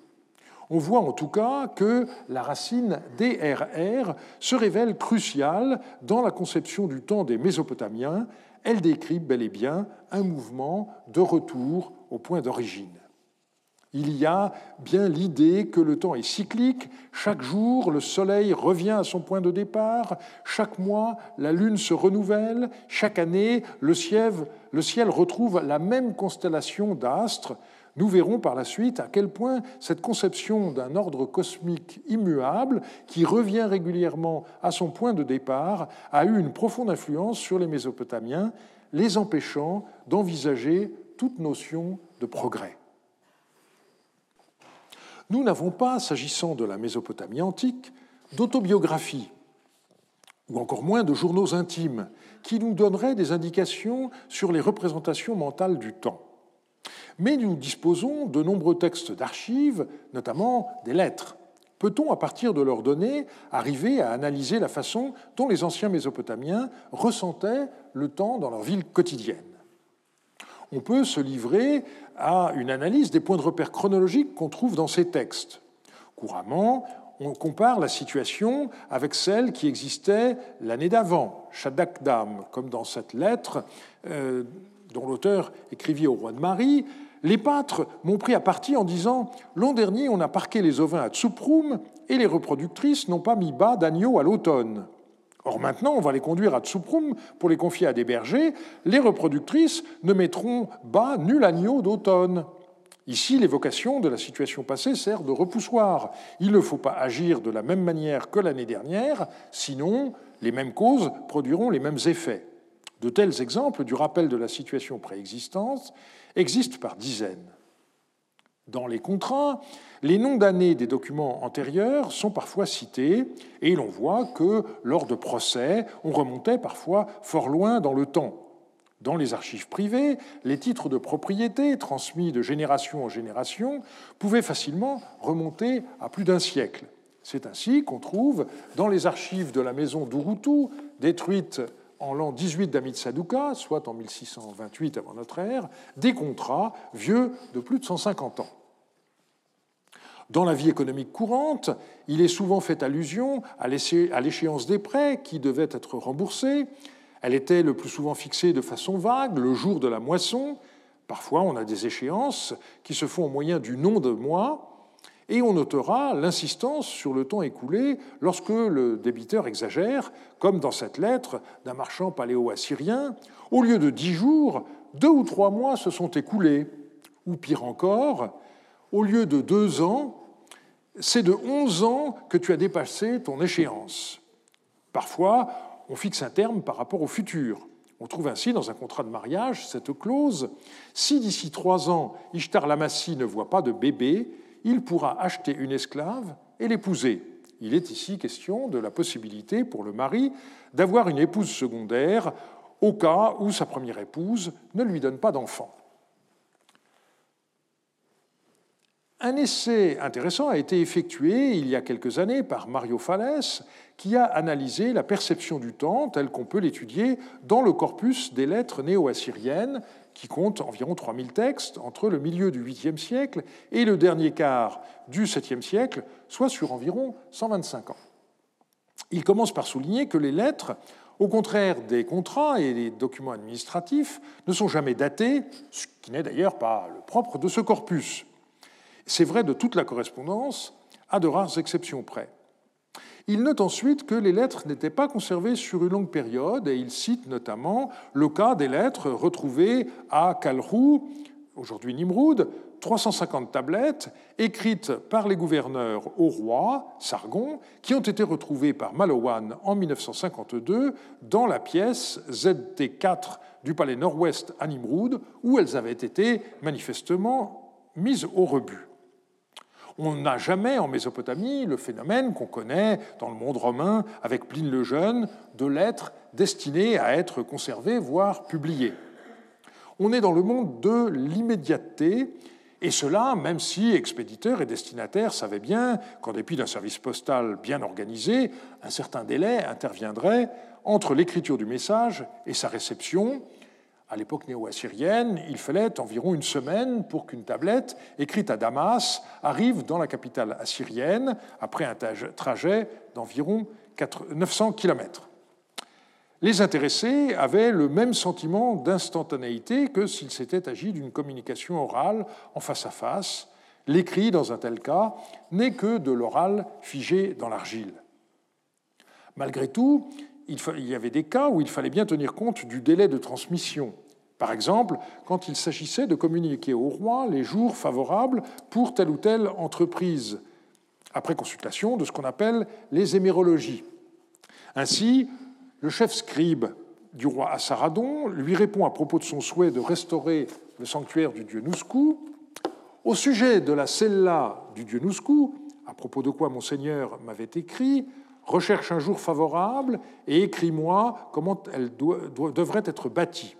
On voit en tout cas que la racine DRR se révèle cruciale dans la conception du temps des Mésopotamiens. Elle décrit bel et bien un mouvement de retour au point d'origine. Il y a bien l'idée que le temps est cyclique, chaque jour le soleil revient à son point de départ, chaque mois la lune se renouvelle, chaque année le ciel, retrouve la même constellation d'astres, nous verrons par la suite à quel point cette conception d'un ordre cosmique immuable, qui revient régulièrement à son point de départ, a eu une profonde influence sur les Mésopotamiens, les empêchant d'envisager toute notion de progrès. Nous n'avons pas, s'agissant de la Mésopotamie antique, d'autobiographie, ou encore moins de journaux intimes, qui nous donneraient des indications sur les représentations mentales du temps. Mais nous disposons de nombreux textes d'archives, notamment des lettres. Peut-on, à partir de leurs données, arriver à analyser la façon dont les anciens Mésopotamiens ressentaient le temps dans leur vie quotidienne? On peut se livrer à une analyse des points de repère chronologiques qu'on trouve dans ces textes. Couramment, on compare la situation avec celle qui existait l'année d'avant, Shaddakdam, comme dans cette lettre euh, dont l'auteur écrivit au roi de Marie, les pâtres m'ont pris à partie en disant L'an dernier, on a parqué les ovins à Tsuprum et les reproductrices n'ont pas mis bas d'agneau à l'automne. Or maintenant, on va les conduire à Tsuprum pour les confier à des bergers. Les reproductrices ne mettront bas nul agneau d'automne. Ici, l'évocation de la situation passée sert de repoussoir. Il ne faut pas agir de la même manière que l'année dernière, sinon les mêmes causes produiront les mêmes effets. De tels exemples du rappel de la situation préexistante existent par dizaines. Dans les contrats, les noms d'années des documents antérieurs sont parfois cités, et l'on voit que, lors de procès, on remontait parfois fort loin dans le temps. Dans les archives privées, les titres de propriété, transmis de génération en génération, pouvaient facilement remonter à plus d'un siècle. C'est ainsi qu'on trouve dans les archives de la maison d'Urutu, détruite en l'an 18 d'Amit Saduka, soit en 1628 avant notre ère, des contrats vieux de plus de 150 ans. Dans la vie économique courante, il est souvent fait allusion à l'échéance des prêts qui devaient être remboursés. Elle était le plus souvent fixée de façon vague, le jour de la moisson. Parfois, on a des échéances qui se font au moyen du nom de mois, et on notera l'insistance sur le temps écoulé lorsque le débiteur exagère, comme dans cette lettre d'un marchand paléo-assyrien. Au lieu de dix jours, deux ou trois mois se sont écoulés. Ou pire encore, au lieu de deux ans, c'est de onze ans que tu as dépassé ton échéance. Parfois, on fixe un terme par rapport au futur. On trouve ainsi dans un contrat de mariage cette clause Si d'ici trois ans Ishtar Lamassi ne voit pas de bébé, il pourra acheter une esclave et l'épouser. Il est ici question de la possibilité pour le mari d'avoir une épouse secondaire au cas où sa première épouse ne lui donne pas d'enfant. Un essai intéressant a été effectué il y a quelques années par Mario Falles, qui a analysé la perception du temps tel qu'on peut l'étudier dans le corpus des lettres néo-assyriennes qui compte environ 3000 textes entre le milieu du 8e siècle et le dernier quart du 7e siècle, soit sur environ 125 ans. Il commence par souligner que les lettres, au contraire des contrats et des documents administratifs, ne sont jamais datés, ce qui n'est d'ailleurs pas le propre de ce corpus. C'est vrai de toute la correspondance, à de rares exceptions près. Il note ensuite que les lettres n'étaient pas conservées sur une longue période et il cite notamment le cas des lettres retrouvées à Kalrou, aujourd'hui Nimroud, 350 tablettes écrites par les gouverneurs au roi, Sargon, qui ont été retrouvées par Malowan en 1952 dans la pièce ZT4 du palais nord-ouest à Nimroud, où elles avaient été manifestement mises au rebut. On n'a jamais en Mésopotamie le phénomène qu'on connaît dans le monde romain avec Pline le Jeune de lettres destinées à être conservées, voire publiées. On est dans le monde de l'immédiateté, et cela même si expéditeurs et destinataires savaient bien qu'en dépit d'un service postal bien organisé, un certain délai interviendrait entre l'écriture du message et sa réception, À l'époque néo-assyrienne, il fallait environ une semaine pour qu'une tablette écrite à Damas arrive dans la capitale assyrienne après un trajet d'environ 900 km. Les intéressés avaient le même sentiment d'instantanéité que s'il s'était agi d'une communication orale en face à face. L'écrit, dans un tel cas, n'est que de l'oral figé dans l'argile. Malgré tout, il y avait des cas où il fallait bien tenir compte du délai de transmission. Par exemple, quand il s'agissait de communiquer au roi les jours favorables pour telle ou telle entreprise, après consultation de ce qu'on appelle les hémérologies. Ainsi, le chef scribe du roi Assaradon lui répond à propos de son souhait de restaurer le sanctuaire du dieu Nouskou. Au sujet de la cella du dieu Nouskou, à propos de quoi Monseigneur m'avait écrit, recherche un jour favorable et écris-moi comment elle devrait être bâtie.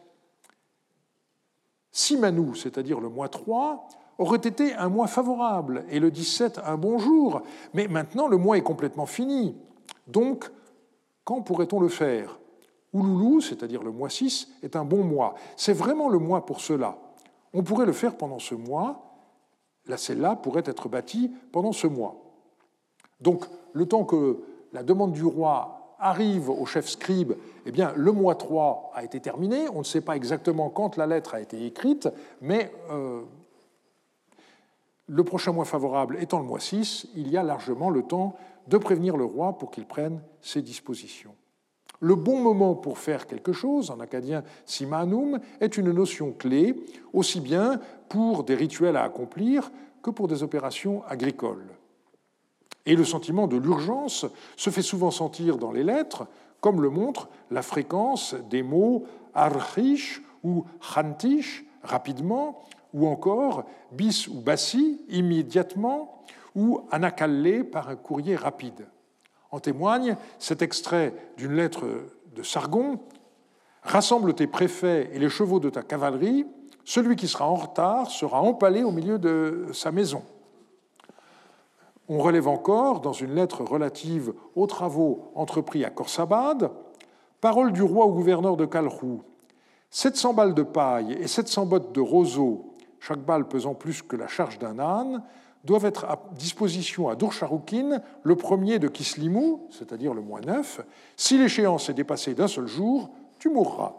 Simanou, c'est-à-dire le mois 3, aurait été un mois favorable et le 17 un bon jour, mais maintenant le mois est complètement fini. Donc, quand pourrait-on le faire? Ouloulou, c'est-à-dire le mois 6, est un bon mois. C'est vraiment le mois pour cela. On pourrait le faire pendant ce mois. La celle-là pourrait être bâtie pendant ce mois. Donc, le temps que la demande du roi arrive au chef scribe, eh bien, le mois 3 a été terminé. On ne sait pas exactement quand la lettre a été écrite, mais euh, le prochain mois favorable étant le mois 6, il y a largement le temps de prévenir le roi pour qu'il prenne ses dispositions. Le bon moment pour faire quelque chose, en acadien simanum, est une notion clé, aussi bien pour des rituels à accomplir que pour des opérations agricoles. Et le sentiment de l'urgence se fait souvent sentir dans les lettres, comme le montre la fréquence des mots archish ou chantish, rapidement, ou encore bis ou bassi, immédiatement, ou anacallé par un courrier rapide. En témoigne cet extrait d'une lettre de Sargon Rassemble tes préfets et les chevaux de ta cavalerie, celui qui sera en retard sera empalé au milieu de sa maison. On relève encore, dans une lettre relative aux travaux entrepris à Korsabad, Parole du roi au gouverneur de Kalrou 700 balles de paille et 700 bottes de roseau, chaque balle pesant plus que la charge d'un âne, doivent être à disposition à Durcharoukine le premier de Kislimou, c'est-à-dire le mois 9. Si l'échéance est dépassée d'un seul jour, tu mourras.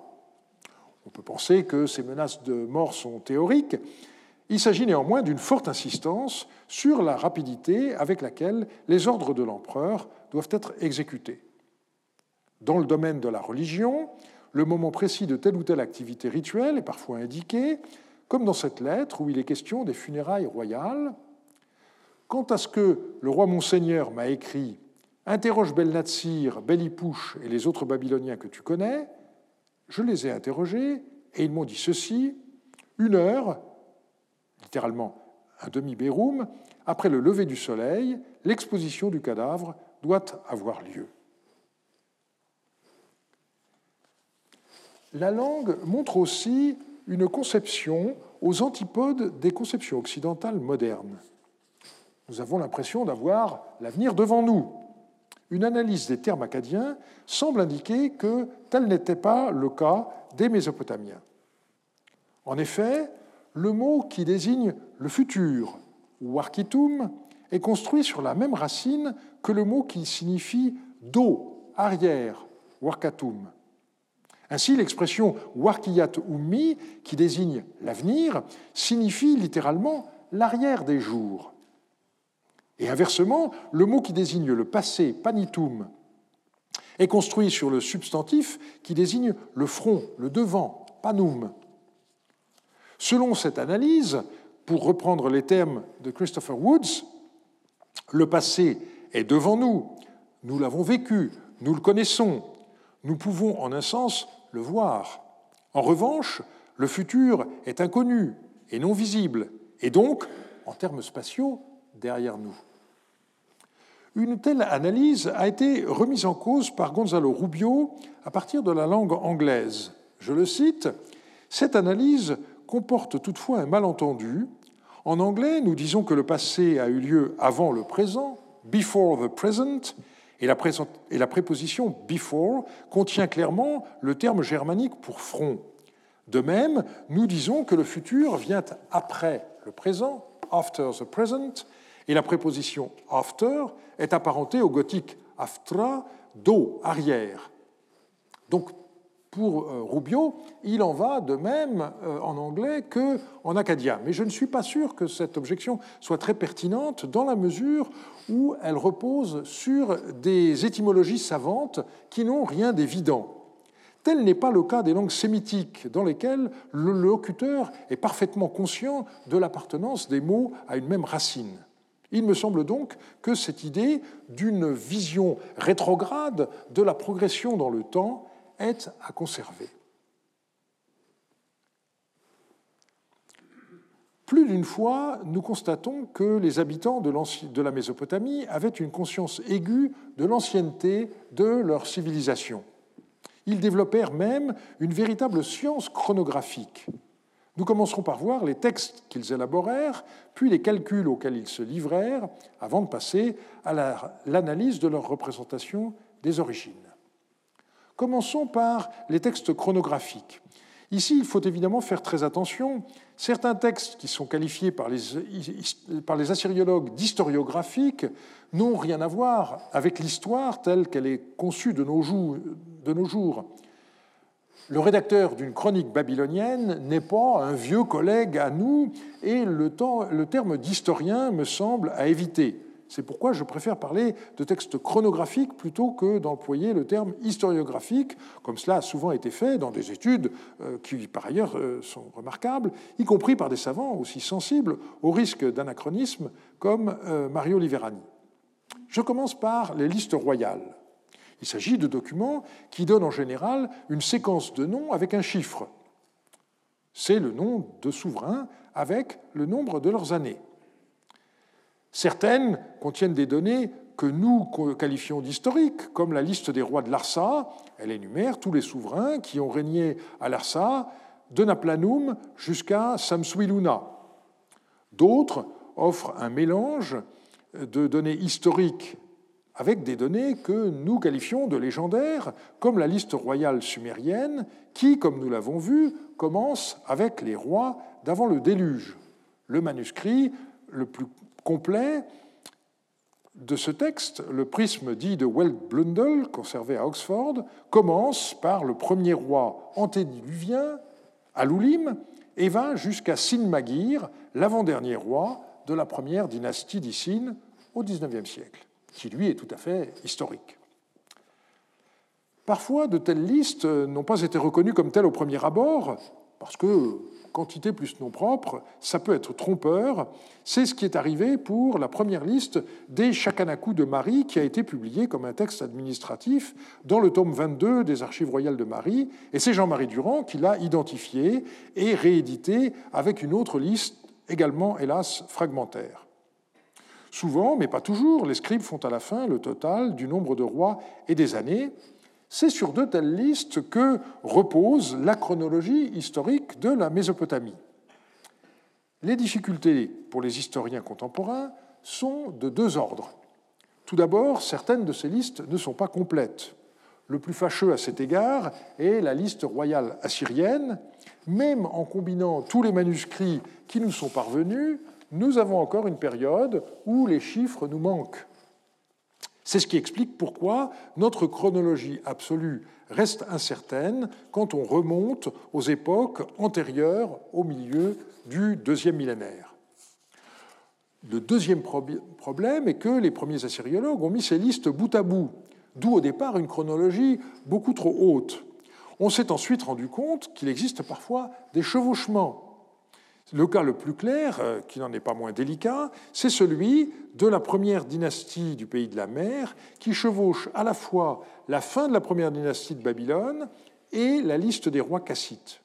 On peut penser que ces menaces de mort sont théoriques. Il s'agit néanmoins d'une forte insistance sur la rapidité avec laquelle les ordres de l'empereur doivent être exécutés. Dans le domaine de la religion, le moment précis de telle ou telle activité rituelle est parfois indiqué, comme dans cette lettre où il est question des funérailles royales. Quant à ce que le roi Monseigneur m'a écrit, interroge Belnatsir, Belipouche et les autres Babyloniens que tu connais, je les ai interrogés et ils m'ont dit ceci une heure, littéralement un demi-béroum, après le lever du soleil, l'exposition du cadavre doit avoir lieu. La langue montre aussi une conception aux antipodes des conceptions occidentales modernes nous avons l'impression d'avoir l'avenir devant nous. Une analyse des termes acadiens semble indiquer que tel n'était pas le cas des Mésopotamiens. En effet, le mot qui désigne le futur, ou est construit sur la même racine que le mot qui signifie dos, arrière, warkatum. Ainsi, l'expression warkiyat ummi, qui désigne l'avenir, signifie littéralement l'arrière des jours. Et inversement, le mot qui désigne le passé, panitum, est construit sur le substantif qui désigne le front, le devant, panum. Selon cette analyse, pour reprendre les termes de Christopher Woods, le passé est devant nous, nous l'avons vécu, nous le connaissons, nous pouvons en un sens le voir. En revanche, le futur est inconnu et non visible, et donc, en termes spatiaux, derrière nous. Une telle analyse a été remise en cause par Gonzalo Rubio à partir de la langue anglaise. Je le cite, Cette analyse comporte toutefois un malentendu. En anglais, nous disons que le passé a eu lieu avant le présent, before the present, et la, préposition before contient clairement le terme germanique pour front. De même, nous disons que le futur vient après le présent, after the present, et la préposition after est apparentée au gothique aftra, do, arrière. Donc, pour euh, Rubio, il en va de même euh, en anglais qu'en acadien. Mais je ne suis pas sûr que cette objection soit très pertinente dans la mesure où elle repose sur des étymologies savantes qui n'ont rien d'évident. Tel n'est pas le cas des langues sémitiques, dans lesquelles le locuteur est parfaitement conscient de l'appartenance des mots à une même racine. Il me semble donc que cette idée d'une vision rétrograde de la progression dans le temps est à conserver. Plus d'une fois, nous constatons que les habitants de la Mésopotamie avaient une conscience aiguë de l'ancienneté de leur civilisation. Ils développèrent même une véritable science chronographique. Nous commencerons par voir les textes qu'ils élaborèrent, puis les calculs auxquels ils se livrèrent, avant de passer à l'analyse de leur représentation des origines. Commençons par les textes chronographiques. Ici, il faut évidemment faire très attention. Certains textes qui sont qualifiés par les, assyriologues d'historiographiques n'ont rien à voir avec l'histoire telle qu'elle est conçue de nos, jours. Le rédacteur d'une chronique babylonienne n'est pas un vieux collègue à nous et le, le terme d'historien me semble à éviter. C'est pourquoi je préfère parler de textes chronographiques plutôt que d'employer le terme historiographique, comme cela a souvent été fait dans des études euh, qui, par ailleurs, euh, sont remarquables, y compris par des savants aussi sensibles au risque d'anachronisme comme euh, Mario Liverani. Je commence par les listes royales. Il s'agit de documents qui donnent en général une séquence de noms avec un chiffre. C'est le nom de souverain avec le nombre de leurs années. Certaines contiennent des données que nous qualifions d'historiques, comme la liste des rois de Larsa. Elle énumère tous les souverains qui ont régné à Larsa, de Naplanum jusqu'à Samsuiluna. D'autres offrent un mélange de données historiques avec des données que nous qualifions de légendaires, comme la liste royale sumérienne, qui, comme nous l'avons vu, commence avec les rois d'avant le déluge. Le manuscrit le plus complet de ce texte, le prisme dit de Welt Blundell, conservé à Oxford, commence par le premier roi antédiluvien, Alulim, et va jusqu'à Sin-Magir, l'avant-dernier roi de la première dynastie d'Issine au XIXe siècle, qui lui est tout à fait historique. Parfois, de telles listes n'ont pas été reconnues comme telles au premier abord, parce que quantité plus nom propre, ça peut être trompeur. C'est ce qui est arrivé pour la première liste des Chakanaku de Marie, qui a été publiée comme un texte administratif dans le tome 22 des Archives royales de Marie. Et c'est Jean-Marie Durand qui l'a identifié et réédité avec une autre liste, également, hélas, fragmentaire. Souvent, mais pas toujours, les scribes font à la fin le total du nombre de rois et des années, c'est sur de telles listes que repose la chronologie historique de la Mésopotamie. Les difficultés pour les historiens contemporains sont de deux ordres. Tout d'abord, certaines de ces listes ne sont pas complètes. Le plus fâcheux à cet égard est la liste royale assyrienne. Même en combinant tous les manuscrits qui nous sont parvenus, nous avons encore une période où les chiffres nous manquent. C'est ce qui explique pourquoi notre chronologie absolue reste incertaine quand on remonte aux époques antérieures au milieu du deuxième millénaire. Le deuxième problème est que les premiers assyriologues ont mis ces listes bout à bout, d'où au départ une chronologie beaucoup trop haute. On s'est ensuite rendu compte qu'il existe parfois des chevauchements le cas le plus clair, euh, qui n'en est pas moins délicat, c'est celui de la première dynastie du pays de la mer, qui chevauche à la fois la fin de la première dynastie de Babylone et la liste des rois cassites.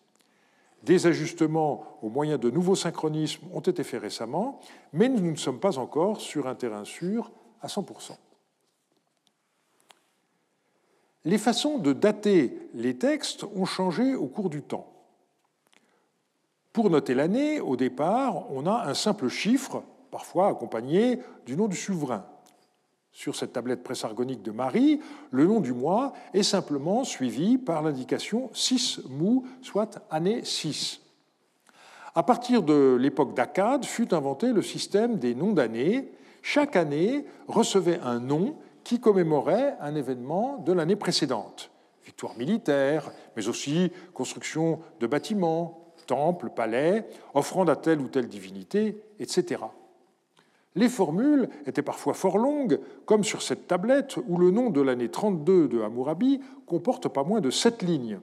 Des ajustements au moyen de nouveaux synchronismes ont été faits récemment, mais nous ne sommes pas encore sur un terrain sûr à 100%. Les façons de dater les textes ont changé au cours du temps. Pour noter l'année, au départ, on a un simple chiffre, parfois accompagné du nom du souverain. Sur cette tablette pressargonique de Marie, le nom du mois est simplement suivi par l'indication 6 mou, soit année 6. À partir de l'époque d'Akkad fut inventé le système des noms d'années. Chaque année recevait un nom qui commémorait un événement de l'année précédente. Victoire militaire, mais aussi construction de bâtiments, temples, palais, offrande à telle ou telle divinité, etc. Les formules étaient parfois fort longues, comme sur cette tablette où le nom de l'année 32 de Hammurabi comporte pas moins de sept lignes.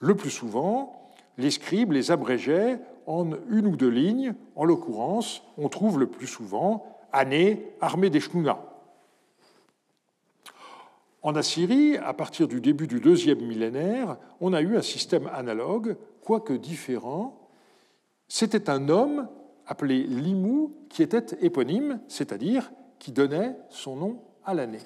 Le plus souvent, les scribes les abrégeaient en une ou deux lignes. En l'occurrence, on trouve le plus souvent année armée des Shnuna. En Assyrie, à partir du début du deuxième millénaire, on a eu un système analogue, quoique différent. C'était un homme appelé Limou qui était éponyme, c'est-à-dire qui donnait son nom à l'année.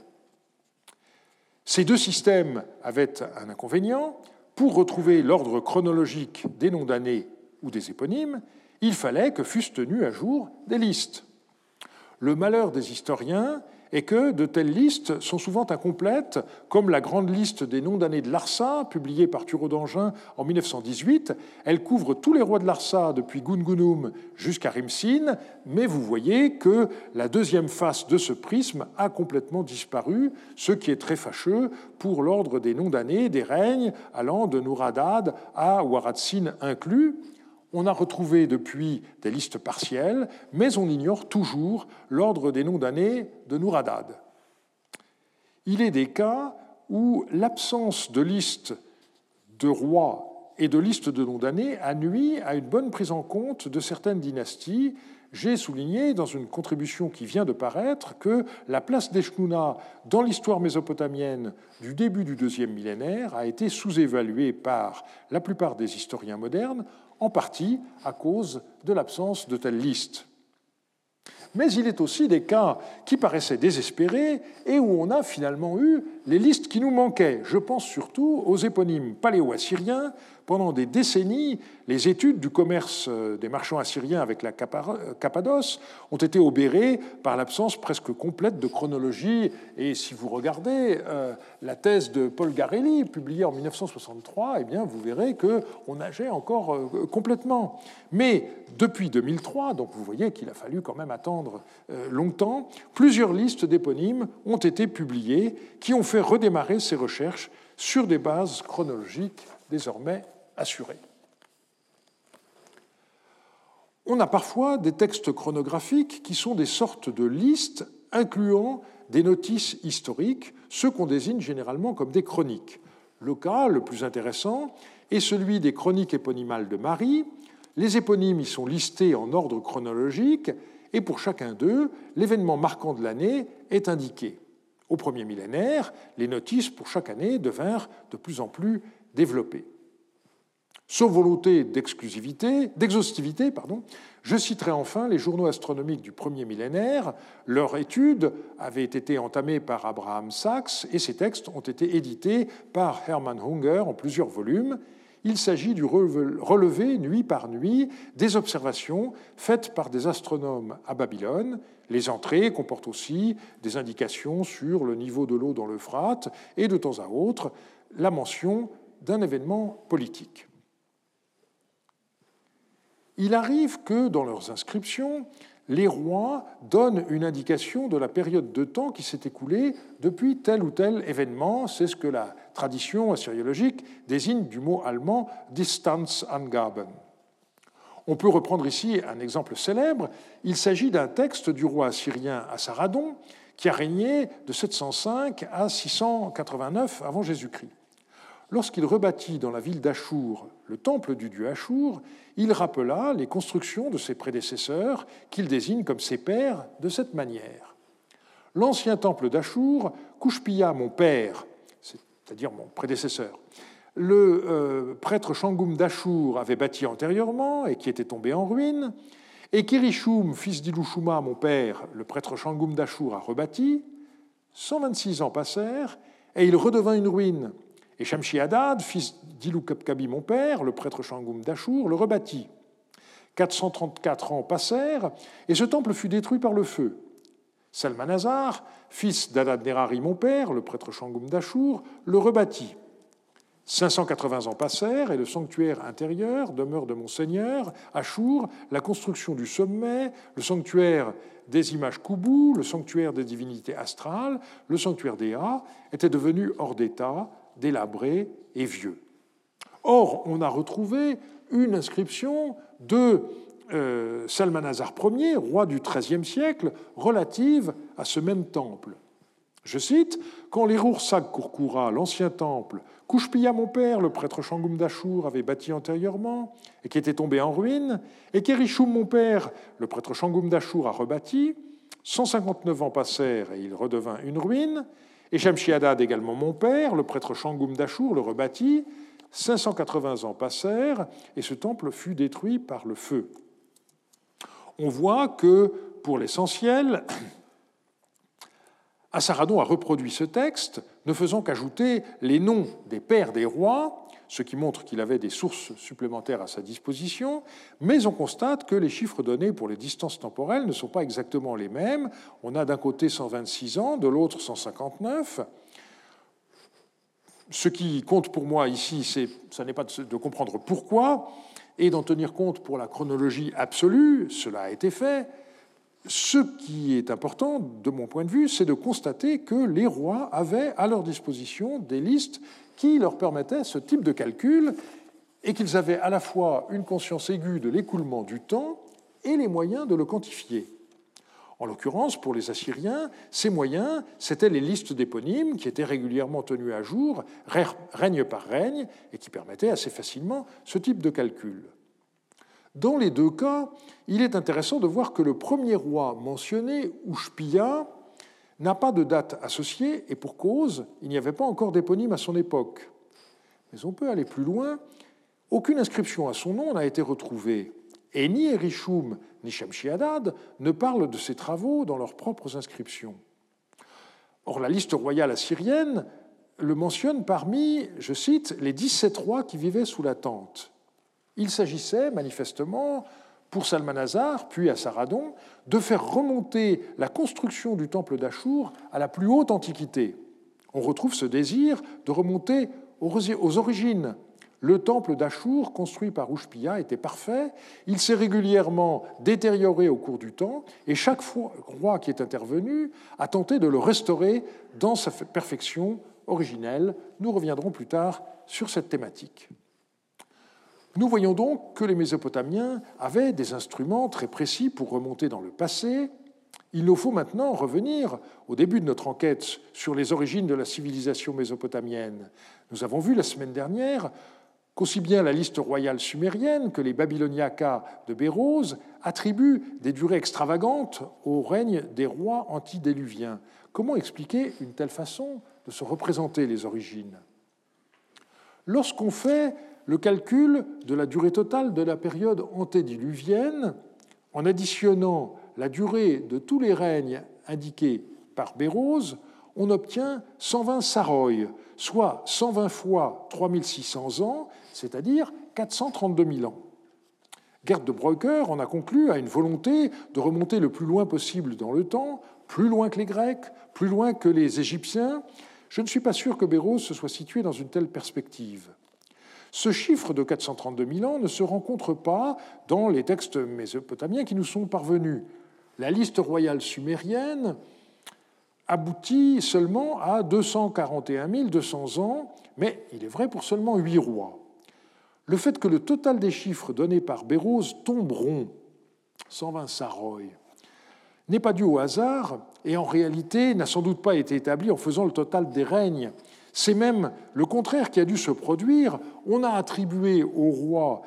Ces deux systèmes avaient un inconvénient. Pour retrouver l'ordre chronologique des noms d'années ou des éponymes, il fallait que fussent tenues à jour des listes. Le malheur des historiens et que de telles listes sont souvent incomplètes, comme la grande liste des noms d'années de Larsa, publiée par Thureau d'Angin en 1918. Elle couvre tous les rois de Larsa depuis Gungunum jusqu'à Rimsin, mais vous voyez que la deuxième face de ce prisme a complètement disparu, ce qui est très fâcheux pour l'ordre des noms d'années des règnes allant de Nouradad à Waratsin inclus. On a retrouvé depuis des listes partielles, mais on ignore toujours l'ordre des noms d'années de Nouradad. Il est des cas où l'absence de liste de rois et de liste de noms d'années a nuit à une bonne prise en compte de certaines dynasties. J'ai souligné dans une contribution qui vient de paraître que la place d'Eshnouna dans l'histoire mésopotamienne du début du deuxième millénaire a été sous-évaluée par la plupart des historiens modernes en partie à cause de l'absence de telles listes. Mais il est aussi des cas qui paraissaient désespérés et où on a finalement eu les listes qui nous manquaient. Je pense surtout aux éponymes paléo-assyriens pendant des décennies, les études du commerce euh, des marchands assyriens avec la euh, Cappadoce ont été obérées par l'absence presque complète de chronologie. Et si vous regardez euh, la thèse de Paul Garelli, publiée en 1963, eh bien, vous verrez qu'on nageait encore complètement. Mais depuis 2003, donc vous voyez qu'il a fallu quand même attendre longtemps, plusieurs listes d'éponymes ont été publiées qui ont fait redémarrer ces recherches sur des bases chronologiques désormais On a parfois des textes chronographiques qui sont des sortes de listes incluant des notices historiques, ceux qu'on désigne généralement comme des chroniques. Le cas le plus intéressant est celui des chroniques éponymales de Marie. Les éponymes y sont listés en ordre chronologique et pour chacun d'eux, l'événement marquant de l'année est indiqué. Au premier millénaire, les notices pour chaque année devinrent de plus en plus développées. Sauf volonté d'exclusivité, d'exhaustivité, pardon, je citerai enfin les journaux astronomiques du premier millénaire. Leur étude avait été entamée par Abraham Sachs et ces textes ont été édités par Hermann Hunger en plusieurs volumes. Il s'agit du relevé nuit par nuit des observations faites par des astronomes à Babylone. Les entrées comportent aussi des indications sur le niveau de l'eau dans l'Euphrate et de temps à autre la mention d'un événement politique il arrive que dans leurs inscriptions, les rois donnent une indication de la période de temps qui s'est écoulée depuis tel ou tel événement. C'est ce que la tradition assyriologique désigne du mot allemand Distanzangaben. On peut reprendre ici un exemple célèbre. Il s'agit d'un texte du roi assyrien Assaradon qui a régné de 705 à 689 avant Jésus-Christ. Lorsqu'il rebâtit dans la ville d'Achour le temple du dieu Achour, il rappela les constructions de ses prédécesseurs, qu'il désigne comme ses pères, de cette manière. L'ancien temple d'Achour, Kouchpia, mon père, c'est-à-dire mon prédécesseur, le euh, prêtre Shangoum d'Achour avait bâti antérieurement et qui était tombé en ruine, et Kirishum, fils d'Ilushuma, mon père, le prêtre Shangoum d'Achour, a rebâti. 126 ans passèrent et il redevint une ruine et Shamshi Hadad, fils d'Ilou-Kapkabi, mon père, le prêtre Shangoum d'Achour, le rebâtit. 434 ans passèrent, et ce temple fut détruit par le feu. Salmanazar, fils d'Adad Nerari, mon père, le prêtre Shangoum d'Achour, le rebâtit. 580 ans passèrent et le sanctuaire intérieur, demeure de Monseigneur, Achour, la construction du sommet, le sanctuaire des images Koubou, le sanctuaire des divinités astrales, le sanctuaire des A, étaient devenus hors d'état, délabrés et vieux. Or, on a retrouvé une inscription de euh, Salmanazar Ier, roi du XIIIe siècle, relative à ce même temple. Je cite Quand les Roursak Kurkura, l'ancien temple, Kouchpia, mon père, le prêtre Shangoum d'Achour, avait bâti antérieurement et qui était tombé en ruine, et qu'Erichoum, mon père, le prêtre Shangoum d'Achour, a rebâti, 159 ans passèrent et il redevint une ruine, et Shemshiadad, également mon père, le prêtre Shangoum d'Achour, le rebâtit, 580 ans passèrent et ce temple fut détruit par le feu. On voit que, pour l'essentiel, Assaradon a reproduit ce texte, ne faisant qu'ajouter les noms des pères des rois, ce qui montre qu'il avait des sources supplémentaires à sa disposition, mais on constate que les chiffres donnés pour les distances temporelles ne sont pas exactement les mêmes. On a d'un côté 126 ans, de l'autre 159. Ce qui compte pour moi ici, c'est, ce n'est pas de comprendre pourquoi et d'en tenir compte pour la chronologie absolue, cela a été fait, ce qui est important, de mon point de vue, c'est de constater que les rois avaient à leur disposition des listes qui leur permettaient ce type de calcul et qu'ils avaient à la fois une conscience aiguë de l'écoulement du temps et les moyens de le quantifier. En l'occurrence, pour les Assyriens, ces moyens, c'étaient les listes d'éponymes qui étaient régulièrement tenues à jour, règne par règne, et qui permettaient assez facilement ce type de calcul. Dans les deux cas, il est intéressant de voir que le premier roi mentionné, Ushpia, n'a pas de date associée, et pour cause, il n'y avait pas encore d'éponyme à son époque. Mais on peut aller plus loin. Aucune inscription à son nom n'a été retrouvée, et ni Erishum ni Shamshi-Adad ne parlent de ses travaux dans leurs propres inscriptions. Or, la liste royale assyrienne le mentionne parmi, je cite, les 17 rois qui vivaient sous la tente. Il s'agissait manifestement, pour Salmanazar, puis à Saradon, de faire remonter la construction du temple d'Achour à la plus haute antiquité. On retrouve ce désir de remonter aux origines. Le temple d'Achour, construit par Ushpia, était parfait. Il s'est régulièrement détérioré au cours du temps, et chaque roi qui est intervenu a tenté de le restaurer dans sa perfection originelle. Nous reviendrons plus tard sur cette thématique. Nous voyons donc que les Mésopotamiens avaient des instruments très précis pour remonter dans le passé. Il nous faut maintenant revenir au début de notre enquête sur les origines de la civilisation mésopotamienne. Nous avons vu la semaine dernière qu'aussi bien la liste royale sumérienne que les Babyloniacas de Bérose attribuent des durées extravagantes au règne des rois antédiluviens. Comment expliquer une telle façon de se représenter les origines? Lorsqu'on fait le calcul de la durée totale de la période antédiluvienne en additionnant la durée de tous les règnes indiqués par Bérose, on obtient 120 saroïs, soit 120 fois 3600 ans, c'est-à-dire 432 000 ans. Gerd de Breuker en a conclu à une volonté de remonter le plus loin possible dans le temps, plus loin que les Grecs, plus loin que les Égyptiens. Je ne suis pas sûr que Bérose se soit situé dans une telle perspective. Ce chiffre de 432 000 ans ne se rencontre pas dans les textes mésopotamiens qui nous sont parvenus. La liste royale sumérienne aboutit seulement à 241 200 ans, mais il est vrai pour seulement huit rois. Le fait que le total des chiffres donnés par Bérose tombe rond, 120 saroïs, n'est pas dû au hasard et en réalité n'a sans doute pas été établi en faisant le total des règnes c'est même le contraire qui a dû se produire. On a attribué au roi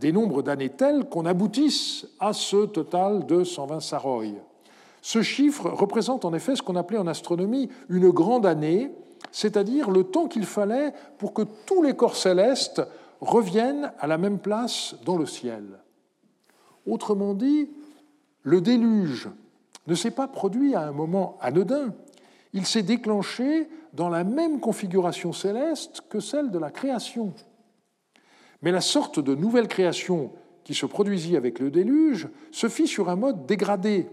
des nombres d'années tels qu'on aboutisse à ce total de 120 saroïs. Ce chiffre représente en effet ce qu'on appelait en astronomie une grande année, c'est-à-dire le temps qu'il fallait pour que tous les corps célestes reviennent à la même place dans le ciel. Autrement dit, le déluge ne s'est pas produit à un moment anodin, il s'est déclenché dans la même configuration céleste que celle de la création. Mais la sorte de nouvelle création qui se produisit avec le déluge se fit sur un mode dégradé.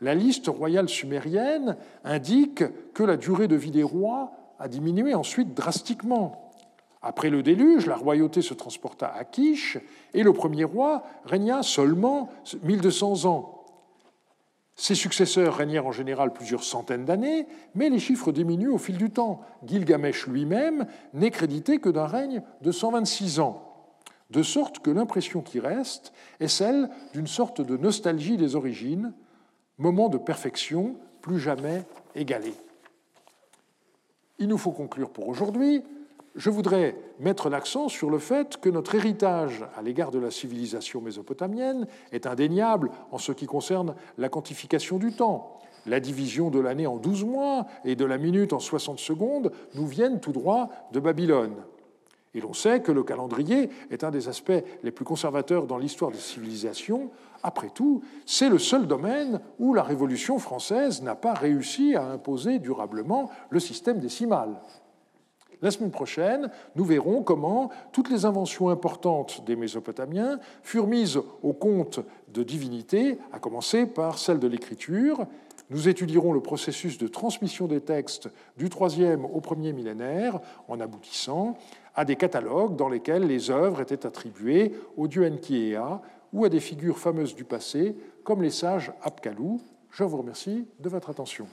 La liste royale sumérienne indique que la durée de vie des rois a diminué ensuite drastiquement. Après le déluge, la royauté se transporta à Kish et le premier roi régna seulement 1200 ans. Ses successeurs régnèrent en général plusieurs centaines d'années, mais les chiffres diminuent au fil du temps. Gilgamesh lui-même n'est crédité que d'un règne de 126 ans, de sorte que l'impression qui reste est celle d'une sorte de nostalgie des origines, moment de perfection plus jamais égalé. Il nous faut conclure pour aujourd'hui je voudrais mettre l'accent sur le fait que notre héritage à l'égard de la civilisation mésopotamienne est indéniable en ce qui concerne la quantification du temps. La division de l'année en 12 mois et de la minute en 60 secondes nous viennent tout droit de Babylone. Et l'on sait que le calendrier est un des aspects les plus conservateurs dans l'histoire des civilisations. Après tout, c'est le seul domaine où la Révolution française n'a pas réussi à imposer durablement le système décimal. La semaine prochaine, nous verrons comment toutes les inventions importantes des Mésopotamiens furent mises au compte de divinité, à commencer par celle de l'écriture. Nous étudierons le processus de transmission des textes du troisième au premier millénaire, en aboutissant à des catalogues dans lesquels les œuvres étaient attribuées au dieu Enki ou à des figures fameuses du passé, comme les sages Apkalou. Je vous remercie de votre attention.